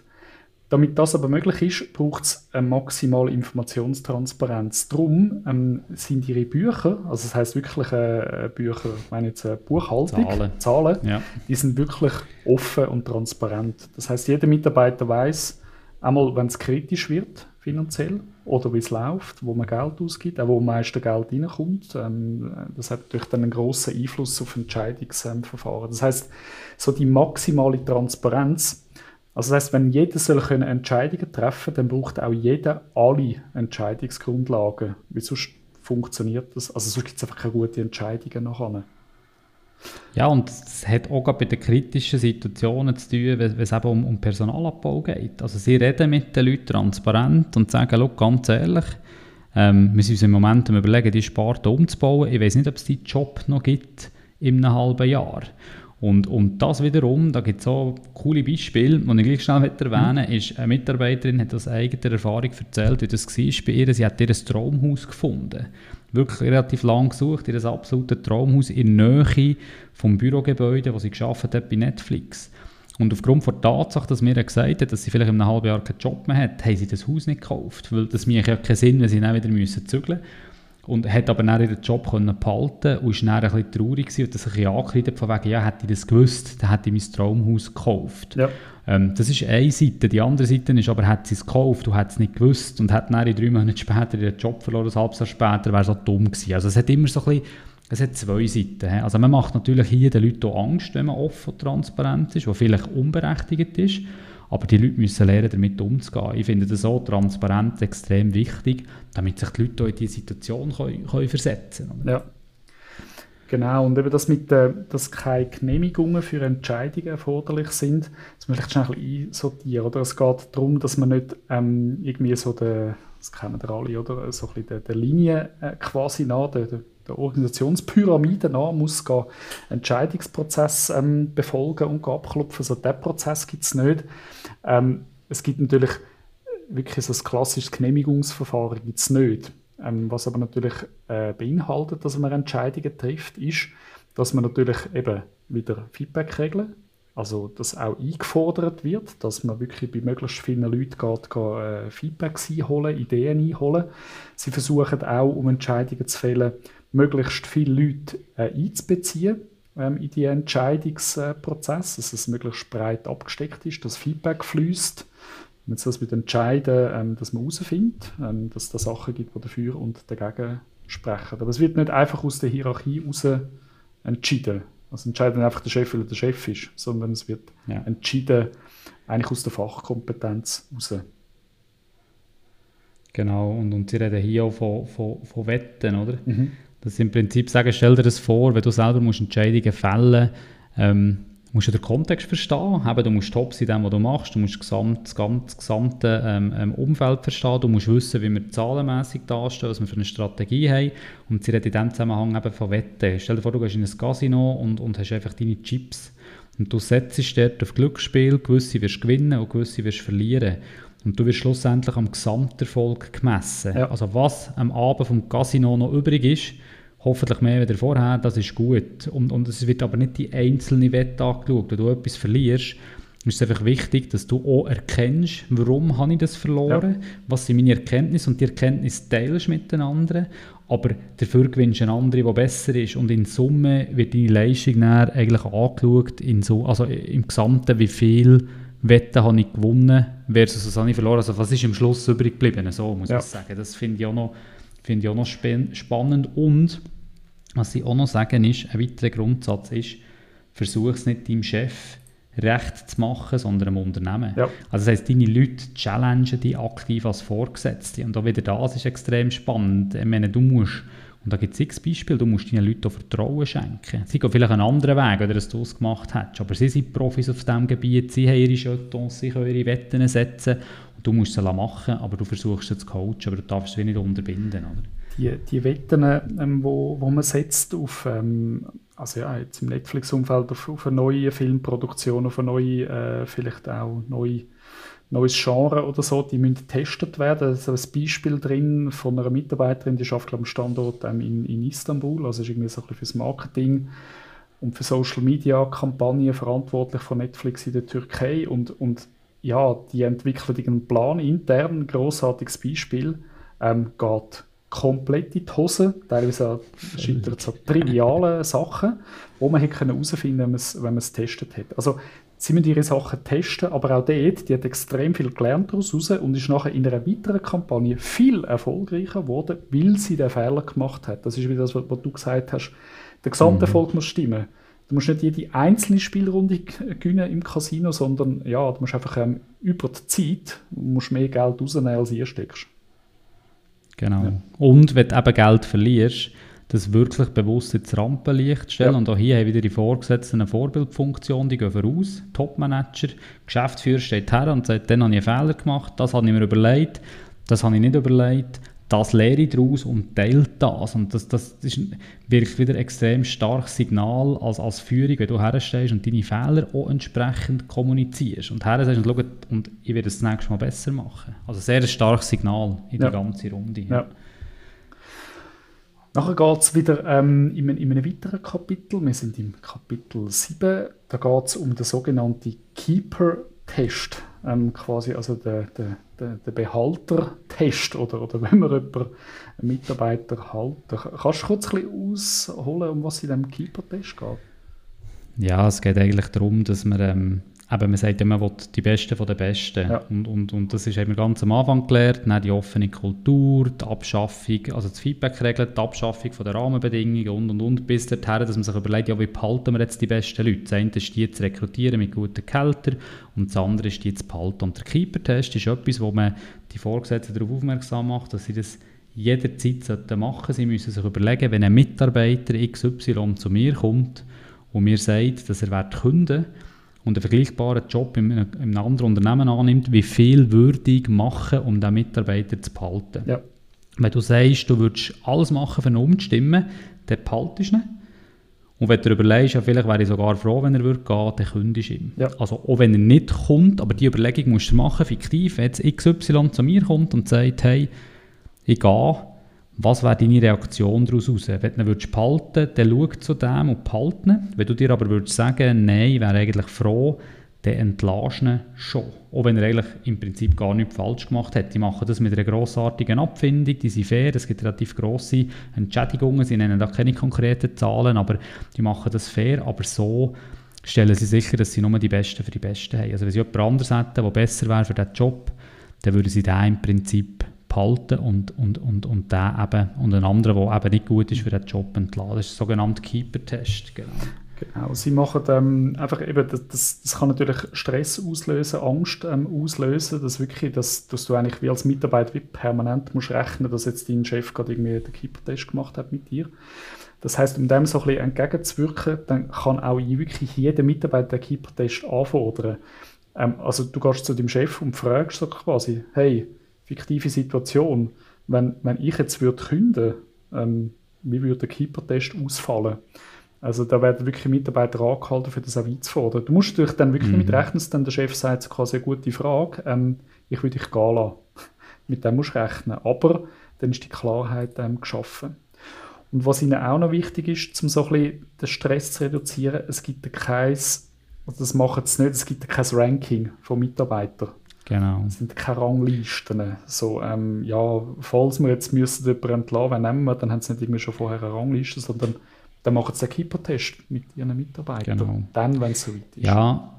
Damit das aber möglich ist, braucht es eine maximale Informationstransparenz. Darum ähm, sind ihre Bücher, also das heißt wirklich äh, Bücher, ich meine jetzt äh, Buchhaltung, Zahlen, Zahlen ja. die sind wirklich offen und transparent. Das heißt, jeder Mitarbeiter weiß, einmal, wenn es kritisch wird finanziell oder wie es läuft, wo man Geld ausgibt, auch wo am meisten Geld reinkommt. Ähm, das hat natürlich dann einen grossen Einfluss auf Entscheidungsverfahren. Das heißt, so die maximale Transparenz also das heißt, wenn jeder soll können Entscheidungen treffen, dann braucht auch jeder alle Entscheidungsgrundlagen. Wie sonst funktioniert das? Also sonst gibt es einfach keine guten Entscheidungen nachher. Ja, und es hat auch bei den kritischen Situationen zu tun, wenn es eben um, um Personalabbau geht. Also sie reden mit den Leuten transparent und sagen, ganz ehrlich, ähm, wir sind uns im Moment am überlegen, die Sparte umzubauen. Ich weiß nicht, ob es diesen Job noch gibt in einem halben Jahr. Und, und das wiederum, da gibt es so coole Beispiele, die ich gleich schnell erwähnen mhm. ist, eine Mitarbeiterin hat aus eigener Erfahrung erzählt, wie das war bei ihr. Sie hat ihr ein Traumhaus gefunden. Wirklich relativ lang gesucht, ihr absolutes Traumhaus in der Nähe vom Bürogebäude, das sie geschafft hat bei Netflix. Und aufgrund der Tatsache, dass mir gesagt hat, dass sie vielleicht in einem halben Jahr keinen Job mehr hat, haben sie das Haus nicht gekauft. Weil das macht ja keinen Sinn, wenn sie dann wieder müssen zügeln müssen. Und hat aber dann ihren Job können behalten und ist dann ein bisschen traurig gewesen und das ein bisschen angekreidet von wegen, ja, hätte ich das gewusst, dann hätte ich mein Traumhaus gekauft. Ja. Ähm, das ist eine Seite. Die andere Seite ist aber, hat sie es gekauft und hat es nicht gewusst und hat dann in drei Monate später ihren Job verloren, ein halbes Jahr später, wäre auch dumm gewesen. Also es hat immer so ein bisschen, es hat zwei Seiten. Also man macht natürlich hier den Leuten auch Angst, wenn man offen und transparent ist, was vielleicht unberechtigt ist. Aber die Leute müssen lernen, damit umzugehen. Ich finde das auch transparent extrem wichtig, damit sich die Leute in diese Situation können, können versetzen können. Ja. Genau, und eben das mit, äh, dass keine Genehmigungen für Entscheidungen erforderlich sind, das muss ich schnell ein bisschen einsortieren. Oder? Es geht darum, dass man nicht ähm, irgendwie so der, das kennen wir alle, oder? so ein bisschen der, der Linie äh, quasi nach, der, der, der Organisationspyramide nach muss gehen, Entscheidungsprozess ähm, befolgen und abklopfen. So diesen Prozess gibt es nicht. Ähm, es gibt natürlich wirklich so ein klassisches Genehmigungsverfahren gibt's nicht. Ähm, was aber natürlich äh, beinhaltet, dass man Entscheidungen trifft, ist, dass man natürlich eben wieder Feedback-Regeln, also dass auch eingefordert wird, dass man wirklich bei möglichst vielen Leuten geht, geht äh, Feedbacks einholen, Ideen einholen. Sie versuchen auch, um Entscheidungen zu fällen, möglichst viele Leute äh, einzubeziehen ähm, in die Entscheidungsprozess, dass es möglichst breit abgesteckt ist, dass Feedback fließt wenn es das mit entscheiden, ähm, dass man herausfindet, ähm, dass es da Sachen gibt, die dafür und dagegen sprechen. Aber es wird nicht einfach aus der Hierarchie heraus entschieden. Also entscheidet einfach der Chef, weil er der Chef ist, sondern es wird ja. entschieden eigentlich aus der Fachkompetenz heraus. Genau, und, und Sie reden hier auch von, von, von Wetten, oder? Mhm. Das im Prinzip sagen, stell dir das vor, wenn du selber musst Entscheidungen fällen ähm, musst du den Kontext verstehen. Eben, du musst top sein in dem, was du machst. Du musst das gesamte, das gesamte, das gesamte ähm, ähm, Umfeld verstehen. Du musst wissen, wie wir zahlenmässig dastehen, was wir für eine Strategie haben. Und sie reden in diesem Zusammenhang eben von Wetten. Stell dir vor, du gehst in ein Casino und, und hast einfach deine Chips. Und du setzt dort auf Glücksspiel. Gewisse wirst gewinnen und gewisse wirst verlieren. Und du wirst schlussendlich am Gesamterfolg gemessen. Ja. Also was am Abend vom Casino noch übrig ist, hoffentlich mehr als vorher, das ist gut. Und, und es wird aber nicht die einzelne Wette angeschaut. Wenn du etwas verlierst, ist es einfach wichtig, dass du auch erkennst, warum habe ich das verloren, ja. was sind meine Erkenntnisse und die Erkenntnisse teilst mit den anderen, aber dafür gewinnst du eine andere, die besser ist und in Summe wird deine Leistung dann eigentlich angeschaut, in so, also im Gesamten, wie viel Wetten habe ich gewonnen versus was habe ich verloren, also was ist am Schluss übrig geblieben, so muss ja. ich sagen. Das finde ich auch noch Finde ich auch noch spannend. Und was ich auch noch sagen ist, ein weiterer Grundsatz ist, versuch es nicht deinem Chef recht zu machen, sondern dem Unternehmen. Ja. Also das heisst, deine Leute challengen die aktiv als Vorgesetzte. Und auch wieder das ist extrem spannend. Ich meine, du musst, und da gibt es x Beispiele, du musst deinen Leuten auch Vertrauen schenken. Sie gehen vielleicht einen anderen Weg, als du es gemacht hättest. Aber sie sind Profis auf diesem Gebiet, sie haben ihre Jetons, sie können ihre Wetten setzen Du musst es machen, aber du versuchst es zu coachen, aber du darfst es nicht unterbinden. Oder? Die, die Wetten, ähm, wo, wo man setzt auf, ähm, also ja, jetzt im Netflix-Umfeld auf, auf eine neue Filmproduktion, auf eine neue, äh, vielleicht auch neue neues Genre oder so, die müssen getestet werden. Da ist ein Beispiel drin von einer Mitarbeiterin, die arbeitet am Standort ähm, in, in Istanbul, also ist irgendwie so ein bisschen fürs Marketing und für Social Media Kampagnen verantwortlich von Netflix in der Türkei und, und ja, die entwickeln einen Plan intern, ein grossartiges Beispiel, ähm, geht komplett in die Hose. Teilweise scheitert es an trivialen Sachen, wo man hätte herausfinden können, wenn man es getestet hat. Also, sie müssen ihre Sachen testen, aber auch dort, die hat extrem viel gelernt daraus raus und ist nachher in einer weiteren Kampagne viel erfolgreicher geworden, weil sie den Fehler gemacht hat. Das ist wieder das, was du gesagt hast. Der Gesamterfolg mhm. muss stimmen. Du musst nicht jede einzelne Spielrunde gewinnen im Casino, sondern ja, du musst einfach ähm, über die Zeit musst mehr Geld rausnehmen, als ihr steckst. Genau. Ja. Und wenn du eben Geld verlierst, das wirklich bewusst ins Rampenlicht stellen. Ja. Und auch hier haben wieder die Vorgesetzten eine Vorbildfunktion, die gehen voraus. Topmanager, Geschäftsführer steht her und sagt, dann habe ich einen Fehler gemacht, das habe ich mir überlegt, das habe ich nicht überlegt das lehre ich daraus und teile das. Und das, das ist wirklich wieder ein extrem starkes Signal als, als Führung, wenn du herstehst und deine Fehler auch entsprechend kommunizierst. Und her sagst und, und ich werde das nächste Mal besser machen. Also sehr ein starkes Signal in ja. der ganzen Runde. Ja. Nachher geht es wieder ähm, in, in einem weiteren Kapitel. Wir sind im Kapitel 7. Da geht es um den sogenannten Keeper-Test. ähm, quasi also der, der, der, der Behaltertest oder, oder wenn man jemanden, einen Mitarbeiter halten. Kannst du kurz ein bisschen ausholen, um was es in diesem Keeper-Test geht? Ja, es geht eigentlich darum, dass man ähm, eben, man sagt immer, man will die Besten von den Besten. Ja. Und, und, und das ist eben ganz am Anfang gelernt, dann die offene Kultur, die Abschaffung, also das Feedback-Regeln, die Abschaffung von der Rahmenbedingungen und, und, und, bis dorthin, dass man sich überlegt, ja, wie behalten wir jetzt die besten Leute? Das eine ist die zu rekrutieren mit guten Gehältern und das andere ist die zu behalten. Und der Keeper-Test ist etwas, wo man die Vorgesetzten darauf aufmerksam macht, dass sie das jederzeit machen sollten. Sie müssen sich überlegen, wenn ein Mitarbeiter XY zu mir kommt und mir sagt, dass er kündigen will, und einen vergleichbaren Job in einem, in einem anderen Unternehmen annimmt, wie viel würde ich machen, um diesen Mitarbeiter zu behalten. Ja. Wenn du sagst, du würdest alles machen, um ihn umzustimmen, dann behaltest du ihn. Und wenn du überlegst, ja, vielleicht wäre ich sogar froh, wenn er würde gehen, dann kündigst du ihm. Ja. Also auch wenn er nicht kommt, aber die Überlegung musst du machen, fiktiv, wenn jetzt XY zu mir kommt und sagt, hey, ich gehe, was wäre deine Reaktion daraus heraus? Wenn du ihn würdest behalten dann schau zu dem und behalte ihn. Wenn du dir aber würdest sagen, nein, ich wäre eigentlich froh, dann entlässt ihn schon. Auch wenn er eigentlich im Prinzip gar nichts falsch gemacht hat. Die machen das mit einer grossartigen Abfindung, die sind fair, es gibt relativ grosse Entschädigungen, sie nennen da keine konkreten Zahlen, aber die machen das fair, aber so stellen sie sicher, dass sie nur die Besten für die Besten haben. Also wenn sie jemand anderes hätten, der besser wäre für diesen Job, dann würden sie den im Prinzip behalten und, und, und, und den eben, und einen anderen, der eben nicht gut ist für den Job entladen. Das ist der sogenannte Keeper-Test. Genau. Genau, sie machen ähm, einfach eben, das, das, das, kann natürlich Stress auslösen, Angst ähm, auslösen, dass wirklich, dass, dass du eigentlich wie als Mitarbeiter wie permanent musst rechnen, dass jetzt dein Chef gerade irgendwie den Keeper-Test gemacht hat mit dir. Das heißt, um dem so ein bisschen entgegenzuwirken, dann kann auch wirklich jeder Mitarbeiter den Keeper-Test anfordern. Ähm, also du gehst zu deinem Chef und fragst so quasi, hey, fiktive Situation, wenn, wenn ich jetzt würde künden, ähm, wie würde der Keeper-Test ausfallen? Also da werden wirklich Mitarbeiter angehalten, für das auch einzufordern. Du musst natürlich dann wirklich mhm. damit rechnen, dass dann der Chef sagt, quasi eine gute Frage, ähm, ich würde dich gehen lassen. mit dem musst du rechnen. Aber dann ist die Klarheit ähm, geschaffen. Und was ihnen auch noch wichtig ist, um so ein bisschen den Stress zu reduzieren, es gibt kein, also das machen sie nicht, es gibt kein Ranking von Mitarbeitern. Genau. Es sind keine Ranglisten. So, ähm, ja, falls wir jetzt müssen jemanden entlassen, wen nehmen wir, dann haben sie nicht irgendwie schon vorher eine Rangliste, sondern dann machen sie einen Keeper-Test mit ihren Mitarbeitern. Genau. Dann, wenn es soweit ist. Ja,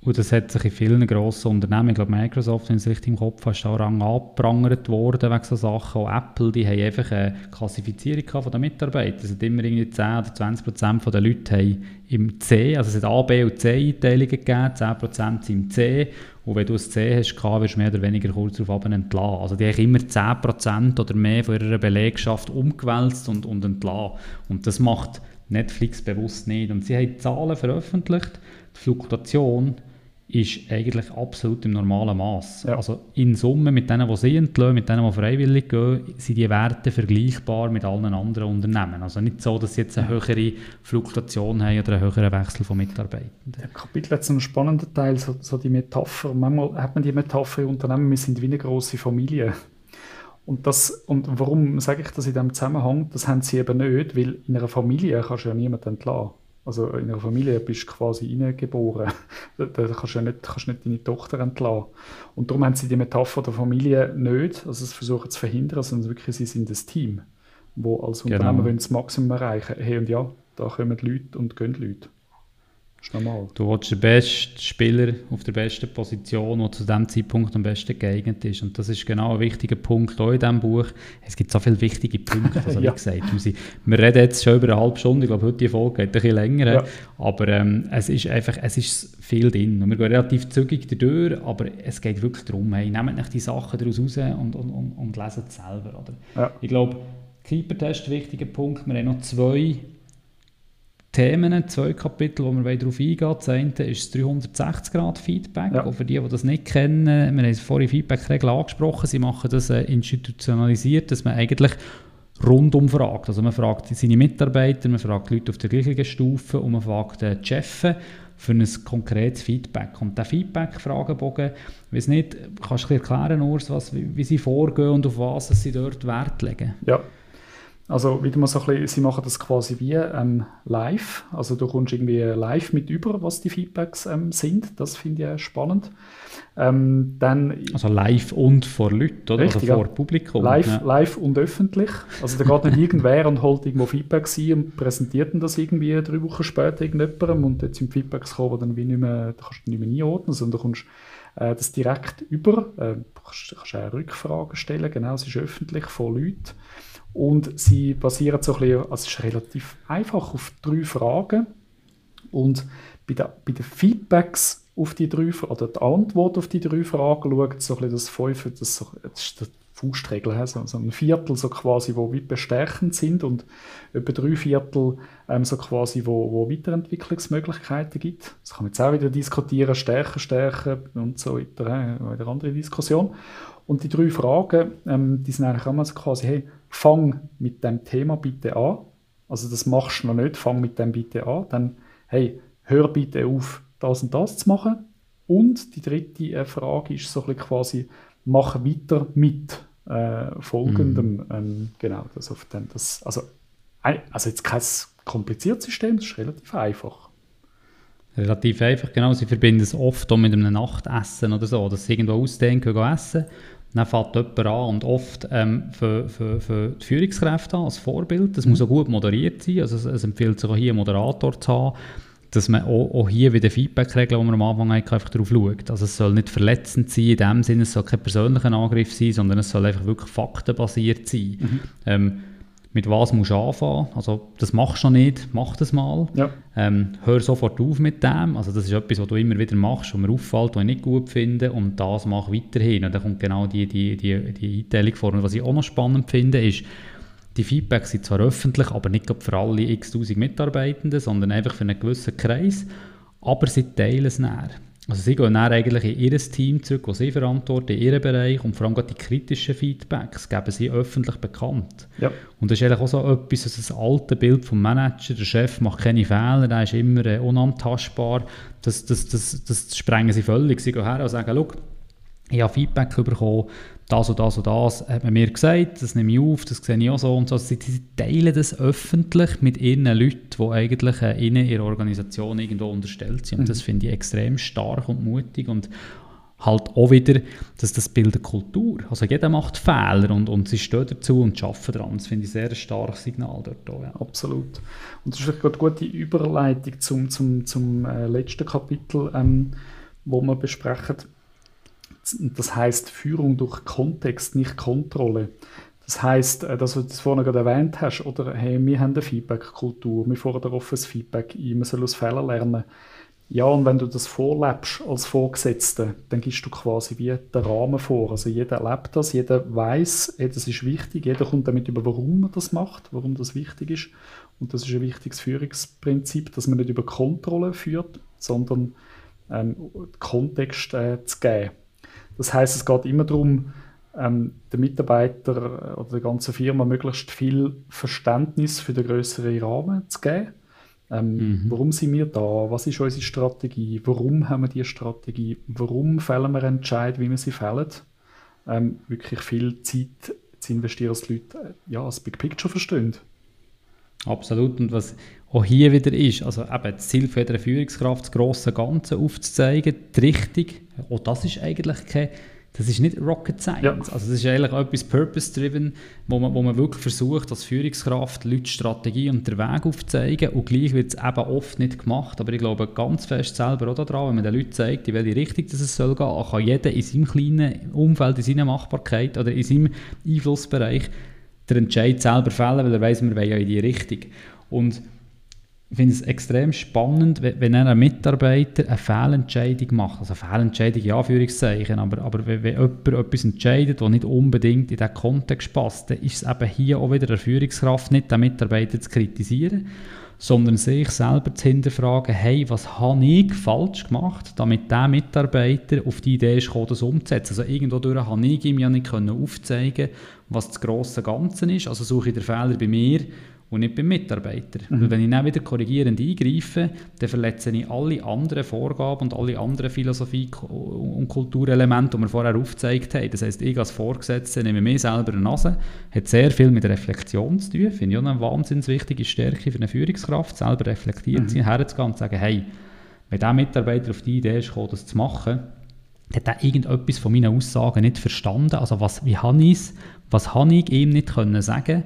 und das hat sich in vielen grossen Unternehmen, ich glaube Microsoft, wenn ich es richtig im Kopf habe, ist auch Rang abgeprangert worden wegen so Sachen. Auch Apple, die haben einfach eine Klassifizierung von den Mitarbeitern. Es hat immer irgendwie 10 oder 20 Prozent der Leute haben im C, also es hat A, B und C Einteilungen gegeben, 10 Prozent sind im C und wenn du ein C hast, wirst du mehr oder weniger kurz darauf entlassen. Also die haben immer 10 Prozent oder mehr von ihrer Belegschaft umgewälzt und, und entlassen. Und das macht Netflix bewusst nicht. Und sie haben Zahlen veröffentlicht, die Fluktuation ist eigentlich absolut im normalen Maß. Ja. Also in Summe mit denen, die sie entlösen, mit denen, die freiwillig gehen, sind die Werte vergleichbar mit allen anderen Unternehmen. Also nicht so, dass sie jetzt eine höhere Fluktuation haben oder einen höheren Wechsel von Mitarbeitern. Der Kapitel hat einen spannenden Teil, so, so die Metapher. Manchmal hat man die Metapher in Unternehmen, wir sind wie eine große Familie. Und, das, und warum sage ich das in diesem Zusammenhang? Das haben sie eben nicht, weil in einer Familie kannst du ja niemanden entlassen. Also in einer Familie bist du quasi reingeboren. da, da kannst du ja nicht, kannst nicht deine Tochter entlassen. Und darum haben sie die Metapher der Familie nicht, also es versuchen zu verhindern, sondern wirklich, sie sind ein Team, wo als genau. Unternehmen genau. das Maximum erreichen Hey und ja, da kommen Leute und gehen Leute. Ist normal. Du willst den besten Spieler auf der besten Position, der zu diesem Zeitpunkt am besten geeignet ist. Und das ist genau ein wichtiger Punkt auch in diesem Buch. Es gibt so viele wichtige Punkte, also ja. wie gesagt. Wir, wir reden jetzt schon über eine halbe Stunde, ich glaube, heute die Folge geht ein bisschen länger. Ja. Aber ähm, es ist einfach, es ist viel drin. Und wir gehen relativ zügig durch, aber es geht wirklich darum, hey, nehmt nicht die Sachen daraus raus und, und, und, und lesen es selber. Oder? Ja. Ich glaube, Keeper-Test, wichtiger Punkt. Wir haben noch zwei Themen, zwei Kapitel, wo wir darauf eingehen Das eine ist das 360-Grad-Feedback. Ja. Für die, die das nicht kennen, wir haben vorhin Feedback-Regeln angesprochen, sie machen das äh, institutionalisiert, dass man eigentlich rundum fragt. Also man fragt seine Mitarbeiter, man fragt Leute auf der gleichen Stufe und man fragt äh, die Chefs für ein konkretes Feedback. Und der Feedback-Fragebogen, ich weiß nicht, kannst du erklären, Urs, was, wie, wie sie vorgehen und auf was sie dort Wert legen? Ja, Also wieder mal so ein bisschen, sie machen das quasi wie ähm, live. Also du kommst irgendwie live mit über, was die Feedbacks ähm, sind. Das finde ich spannend. Ähm, dann, also live und vor Leuten, oder? Richtig, also vor. Publikum. Live, ja. live und öffentlich. Also da geht nicht irgendwer und holt irgendwo Feedback ein und präsentiert das irgendwie drei Wochen später irgendjemandem und jetzt sind Feedbacks gekommen, die dann wie nicht mehr, da kannst du nicht mehr einordnen, sondern du kommst äh, das direkt über. Äh, du kannst, kannst auch Rückfragen stellen, genau, es ist öffentlich von Leuten. Und sie basieren so ein bisschen, also es ist relativ einfach, auf drei Fragen. Und bei, der, bei den Feedbacks auf die drei, oder die Antwort auf die drei Fragen schaut so ein bisschen das Fünfe, das, so, das ist die Faustregel, so, so ein Viertel so quasi, wo wie bestärkend sind und etwa drei Viertel ähm, so quasi, wo, wo Weiterentwicklungsmöglichkeiten gibt. Das kann man jetzt auch wieder diskutieren, stärken, stärken und so weiter, äh, eine andere Diskussion. Und die drei Fragen, ähm, die sind eigentlich immer so quasi, hey, fang mit dem Thema bitte an. Also das machst du noch nicht, fang mit dem bitte an. Dann, hey, hör bitte auf, das und das zu machen. Und die dritte äh, Frage ist so ein bisschen quasi, mach weiter mit äh, folgendem. Mhm. Ähm, genau, das auf den, das, also, also jetzt kein kompliziertes System, das ist relativ einfach. Relativ einfach, genau. Sie verbinden es oft auch mit einem Nachtessen oder so, dass sie irgendwo ausdenken, gehen essen dann fängt jemand an und oft ähm, für, für, für die Führungskräfte an, als Vorbild. Das mhm. muss auch gut moderiert sein. Also es, es, empfiehlt sich auch hier einen Moderator zu haben, dass man auch, auch hier wieder Feedback-Regeln, die man am Anfang hat, einfach darauf schaut. Also es soll nicht verletzend sein in dem Sinne, es soll kein persönlicher Angriff sein, sondern es soll einfach wirklich faktenbasiert sein. Mhm. Ähm, mit was musst du anfangen. Also das machst du noch nicht, mach das mal. Ja. Ähm, hör sofort auf mit dem. Also das ist etwas, was du immer wieder machst, was mir auffällt, was ich nicht gut finde und das mach weiterhin. Und dann kommt genau die, die, die, die Einteilung vor. Und was ich auch noch spannend finde, ist, die Feedbacks sind zwar öffentlich, aber nicht für alle x-tausend Mitarbeitenden, sondern einfach für einen gewissen Kreis. Aber sie teilen es näher. Also sie gehen dann eigentlich in ihr Team zurück, das sie verantworten, in ihren Bereich und vor allem die kritischen Feedbacks geben sie öffentlich bekannt. Ja. Und das ist eigentlich auch so etwas, also das alte Bild vom Manager, der Chef macht keine Fehler, der ist immer äh, unantastbar, das, das, das, das sprengen sie völlig. Sie gehen her und sagen, schau, ich habe Feedback bekommen, das und das und das hat man mir gesagt, das nehme ich auf, das sehe ich auch so und so. Sie, sie teilen das öffentlich mit ihren Leuten, die eigentlich äh, in ihrer Organisation irgendwo unterstellt sind. Und mhm. das finde ich extrem stark und mutig und halt auch wieder, dass das bildet Kultur. Also jeder macht Fehler und, und sie stehen dazu und arbeiten daran. Das finde ich ein sehr starkes Signal dort auch, ja. Absolut. Und das ist eine gute Überleitung zum, zum, zum äh, letzten Kapitel, ähm, wo wir besprechen das heißt Führung durch Kontext, nicht Kontrolle. Das heißt, äh, dass du das vorhin gerade erwähnt hast, oder hey, wir haben eine Feedback-Kultur, wir fordern offenes Feedback ein, man soll aus Fehlern lernen. Ja, und wenn du das vorlebst als Vorgesetzter, dann gibst du quasi wie den Rahmen vor. Also jeder erlebt das, jeder weiß, hey, das ist wichtig, jeder kommt damit über, warum man das macht, warum das wichtig ist. Und das ist ein wichtiges Führungsprinzip, dass man nicht über Kontrolle führt, sondern ähm, Kontext äh, zu geben. Das heißt, es geht immer darum, ähm, den Mitarbeiter oder der ganzen Firma möglichst viel Verständnis für den größeren Rahmen zu geben. Ähm, mhm. Warum sind wir da? Was ist unsere Strategie? Warum haben wir diese Strategie? Warum fällen wir Entscheidungen, wie wir sie fällen? Ähm, wirklich viel Zeit zu investieren, dass die Leute äh, ja, das Big Picture verstehen. Absolut. Und was auch hier wieder ist, also eben das Ziel für eine Führungskraft, das grosse Ganze aufzuzeigen, die Richtung, auch das ist eigentlich kein, das ist nicht Rocket Science. Ja. Also das ist eigentlich etwas Purpose-driven, wo man, wo man wirklich versucht, als Führungskraft Leute Strategie und den Weg aufzuzeigen und gleich wird es eben oft nicht gemacht, aber ich glaube ganz fest selber auch daran, wenn man den Leuten zeigt, in welche Richtung das es soll gehen, kann jeder in seinem kleinen Umfeld, in seiner Machbarkeit oder in seinem Einflussbereich den Entscheid selber fällen, weil er weiß, wir wollen ja in die Richtung. Und ich finde es extrem spannend, wenn ein Mitarbeiter eine Fehlentscheidung macht. Also eine Fehlentscheidung, ja, Anführungszeichen, aber, aber wenn, wenn jemand etwas entscheidet, was nicht unbedingt in diesen Kontext passt, dann ist es eben hier auch wieder der Führungskraft nicht, den Mitarbeiter zu kritisieren, sondern sich selber zu hinterfragen, hey, was habe ich falsch gemacht, damit der Mitarbeiter auf die Idee ist das umzusetzen. Also irgendwo durch habe ich ihm ja nicht aufzeigen was das grosse Ganze ist. Also suche ich den Fehler bei mir und nicht beim Mitarbeiter. Mhm. Weil wenn ich dann wieder korrigierend eingreife, dann verletze ich alle anderen Vorgaben und alle anderen Philosophie- und Kulturelemente, die wir vorher aufgezeigt haben. Das heisst, ich als Vorgesetzter nehme mir selber eine Nase, hat sehr viel mit Reflexion zu tun, finde ich auch eine wahnsinnig wichtige Stärke für eine Führungskraft, selber reflektiert mhm. sein, herzugehen und zu sagen, hey, wenn dieser Mitarbeiter auf die Idee ist gekommen, das zu machen, hat er irgendetwas von meinen Aussagen nicht verstanden. Also was, wie habe ich es, was habe ich ihm nicht können sagen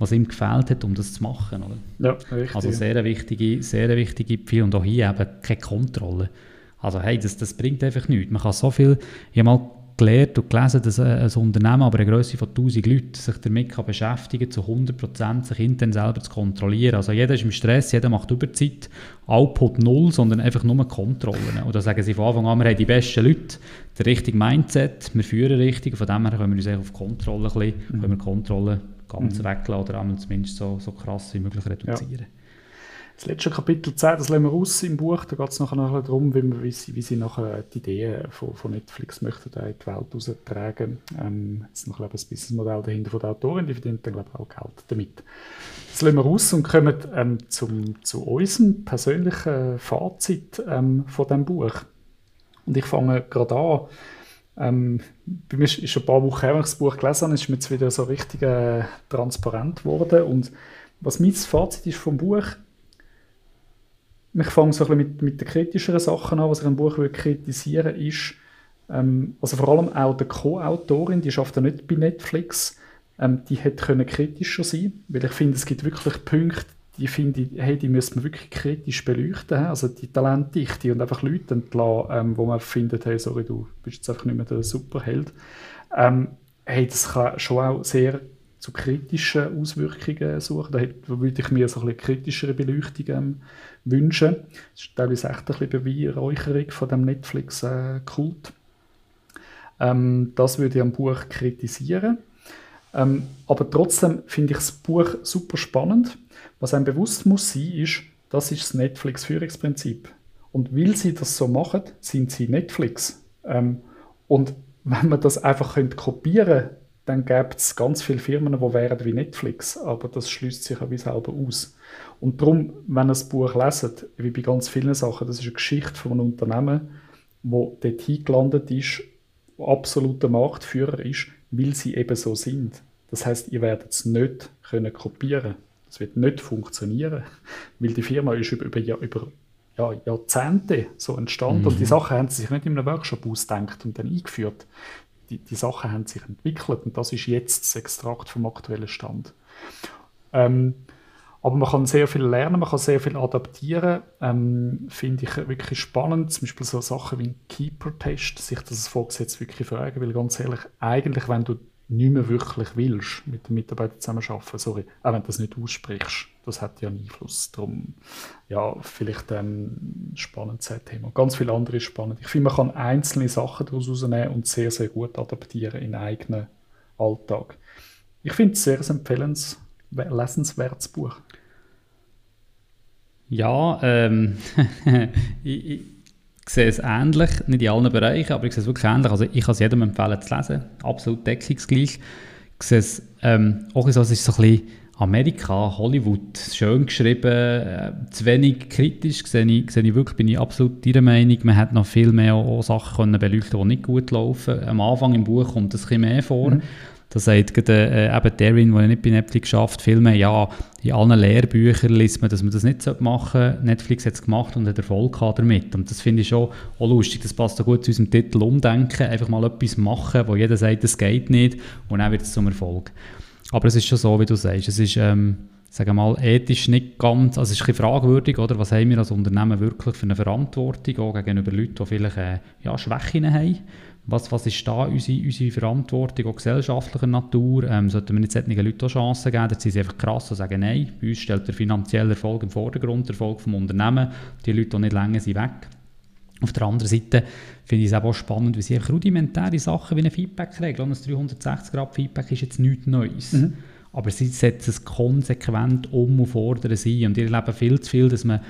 was ihm gefehlt hat, um das zu machen. Oder? Ja, richtig. Also sehr wichtige, sehr wichtige Pfeil und auch hier eben keine Kontrolle. Also hey, das, das bringt einfach nichts. Man kann so viel, ich habe mal gelernt und gelesen, dass ein Unternehmen aber eine Größe von 1000 Leuten sich damit kann beschäftigen kann, zu 100% sich intern selber zu kontrollieren. Also jeder ist im Stress, jeder macht Überzeit, Output null, sondern einfach nur Kontrollen. Und da sagen sie von Anfang an, wir haben die besten Leute, der richtige Mindset, wir führen richtig, von dem her können wir uns auf Kontrolle ein bisschen, können wir Kontrolle ganz mhm. weglassen oder zumindest so, so krass wie möglich reduzieren. Ja. Das letzte Kapitel 10, das lassen wir raus im Buch, da geht es nachher, nachher darum, wie, wie, sie, wie sie nachher die Ideen von, von Netflix möchten in die Welt raustragen. Ähm, jetzt noch ein Businessmodell dahinter von der Autorin, die verdient dann glaube ich auch Geld damit. Das lassen wir raus und kommen ähm, zum, zu unserem persönlichen Fazit ähm, von diesem Buch. Und ich fange gerade an. Ähm, bei mir ist schon ein paar Wochen her, als ich das Buch gelesen habe, ist mir jetzt wieder so richtig äh, transparent geworden. Und was mein Fazit ist vom Buch, ich fange so ein bisschen mit, mit den kritischeren Sachen an, was ich im Buch will kritisieren ist, ähm, also vor allem auch die Co-Autorin, die schafft ja nicht bei Netflix, ähm, die hätte können kritischer sein, weil ich finde, es gibt wirklich Punkte, die finde ich, hey, die müsste man wirklich kritisch beleuchten, also die Talentdichte und einfach Leute entlassen, ähm, wo man findet, hey, sorry, du bist jetzt einfach nicht mehr der Superheld. Ähm, hey, das kann schon auch sehr zu kritischen Auswirkungen suchen. Da würde ich mir so ein bisschen kritischere Beleuchtung ähm, wünschen. Das ist teilweise echt ein bisschen Beweihräucherung von dem Netflix-Kult. Ähm, das würde ich am Buch kritisieren. Ähm, aber trotzdem finde ich das Buch super spannend. Was einem bewusst muss sein, ist, das ist das Netflix-Führungsprinzip. Und weil sie das so machen, sind sie Netflix. Ähm, und wenn man das einfach kopieren könnte, dann gäbe es ganz viele Firmen, die wären wie Netflix, aber das schließt sich auch wie selber aus. Und darum, wenn ihr das Buch leset, wie bei ganz vielen Sachen, das ist eine Geschichte von einem Unternehmen, wo dort hingelandet ist, absoluter Marktführer ist, weil sie eben so sind. Das heißt, ihr werdet es nicht können kopieren. Das wird nicht funktionieren, weil die Firma ist über, über, über ja, Jahrzehnte so entstanden mhm. und die Sachen haben sie sich nicht in einem Workshop ausgedacht und dann eingeführt. Die, die Sachen haben sich entwickelt und das ist jetzt das Extrakt vom aktuellen Stand. Ähm, aber man kann sehr viel lernen, man kann sehr viel adaptieren. Ähm, Finde ich wirklich spannend. Zum Beispiel so Sachen wie ein Keeper-Test, sich das als Vorgesetzter wirklich fragen, weil ganz ehrlich, eigentlich, wenn du nicht mehr wirklich willst, mit den Mitarbeitern zusammenarbeiten, sorry, auch wenn du das nicht aussprichst, das hat ja einen Einfluss. Darum, ja, vielleicht ein spannendes Thema. Ganz viele andere ist spannend. Ich finde, man kann einzelne Sachen daraus herausnehmen und sehr, sehr gut adaptieren in eigenen Alltag. Ich finde es sehr ein empfehlenswertes, lesenswertes Buch. Ja, ähm, ich, ich, sehe es ähnlich, nicht in allen Bereichen, aber ich sehe es wirklich ähnlich. Also ich kann es jedem empfehlen zu lesen, absolut deckungsgleich. Ich sehe es ähm, auch so, es ist so ein bisschen Amerika, Hollywood, schön geschrieben, äh, zu wenig kritisch, sehe ich, sehe ich wirklich, bin ich absolut Ihrer Meinung. Man hätte noch viel mehr auch Sachen können beleuchten die nicht gut laufen. Am Anfang im Buch kommt das ein bisschen mehr vor. Mhm. Da sagt äh, eben Darren, der nicht bei Netflix schafft, Filme, ja, in allen Lehrbüchern liest man, dass man das nicht machen sollte. Netflix hat es gemacht und hat Erfolg damit. Und das finde ich schon auch lustig. Das passt auch gut zu unserem Titel Umdenken. Einfach mal etwas machen, wo jeder sagt, das geht nicht und dann wird es zum Erfolg. Aber es ist schon so, wie du sagst. Es ist, ähm, sagen mal, ethisch nicht ganz, also es ist ein fragwürdig, oder? Was haben wir als Unternehmen wirklich für eine Verantwortung, auch gegenüber Leuten, die vielleicht äh, ja, Schwächen haben? Was, was ist da unsere, unsere Verantwortung, auch gesellschaftlicher Natur? Ähm, sollten wir nicht solchen Leuten auch Chancen geben? Dann sind sie einfach krass und sagen, nein, bei uns stellt der finanzielle Erfolg im Vordergrund, der Erfolg vom Unternehmen. Die Leute, die nicht länger sind, weg. Auf der anderen Seite finde ich es auch spannend, wie sie rudimentäre Sachen wie eine Feedback-Regel, ein 360-Grad-Feedback ist jetzt nichts Neues. Mhm. Aber sie setzen es konsequent um und fordern sie. Und ich erlebe viel zu viel, dass man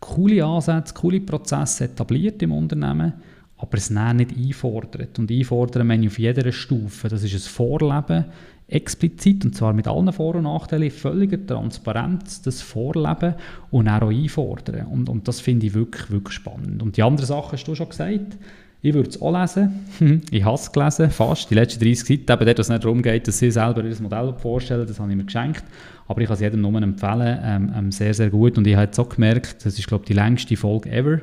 coole Ansätze, coole Prozesse etabliert im Unternehmen, aber es nicht einfordert. Und einfordern meine ich auf jeder Stufe. Das ist ein Vorleben, explizit, und zwar mit allen Vor- und Nachteilen, völliger Transparenz, das Vorleben und auch einfordern. Und, und das finde ich wirklich, wirklich spannend. Und die anderen Sachen hast du schon gesagt. Ich würde es auch lesen. ich habe es gelesen, fast. Die letzten 30 Seiten, eben dort, es nicht darum geht, dass sie selber ihr Modell vorstellen, das habe ich mir geschenkt. Aber ich kann es jedem nur empfehlen. Ähm, ähm, sehr, sehr gut. Und ich habe jetzt auch gemerkt, das ist, glaube ich, die längste Folge ever.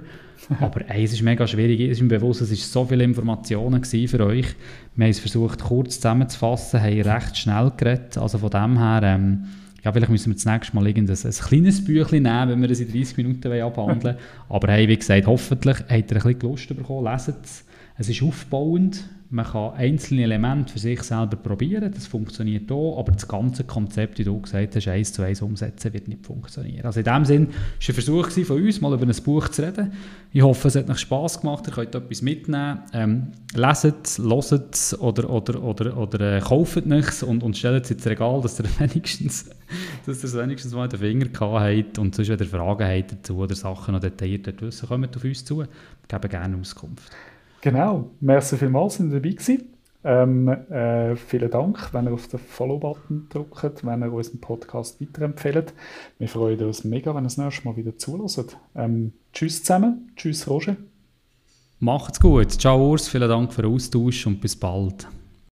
Aber ey, es ist mega schwierig. Es ist mir bewusst, es waren so viele Informationen für euch. Wir haben es versucht, kurz zusammenzufassen, haben recht schnell geredet. Also von dem her, ähm, ja, vielleicht müssen wir das nächste Mal ein, ein kleines Büchlein nehmen, wenn wir es in 30 Minuten abhandeln wollen. Aber hey, wie gesagt, hoffentlich habt ihr ein bisschen Lust bekommen. Leset es. Es ist aufbauend. Man kann einzelne Elemente für sich selber probieren, das funktioniert auch, aber das ganze Konzept, wie du gesagt hast, eins zu eins umsetzen, wird nicht funktionieren. Also in dem Sinn war es ein Versuch von uns, mal über ein Buch zu reden. Ich hoffe, es hat euch Spass gemacht, ihr könnt etwas mitnehmen. Ähm, leset es, es oder, oder, oder, oder äh, kauft nichts und, und stellt es ins Regal, dass ihr wenigstens, dass ihr wenigstens mal den Finger gehabt habt und sonst, wenn ihr Fragen habt dazu oder Sachen noch detailliert wissen, kommt auf uns zu. Wir geben gerne Auskunft. Genau, merci vielmals, sind dabei gewesen. Ähm, äh, vielen Dank, wenn ihr auf den Follow-Button drückt, wenn ihr unseren Podcast weiterempfehlt. Wir freuen uns mega, wenn ihr das nächste Mal wieder zulässt. Ähm, tschüss zusammen, tschüss Roger. Macht's gut, ciao Urs, vielen Dank für den Austausch und bis bald.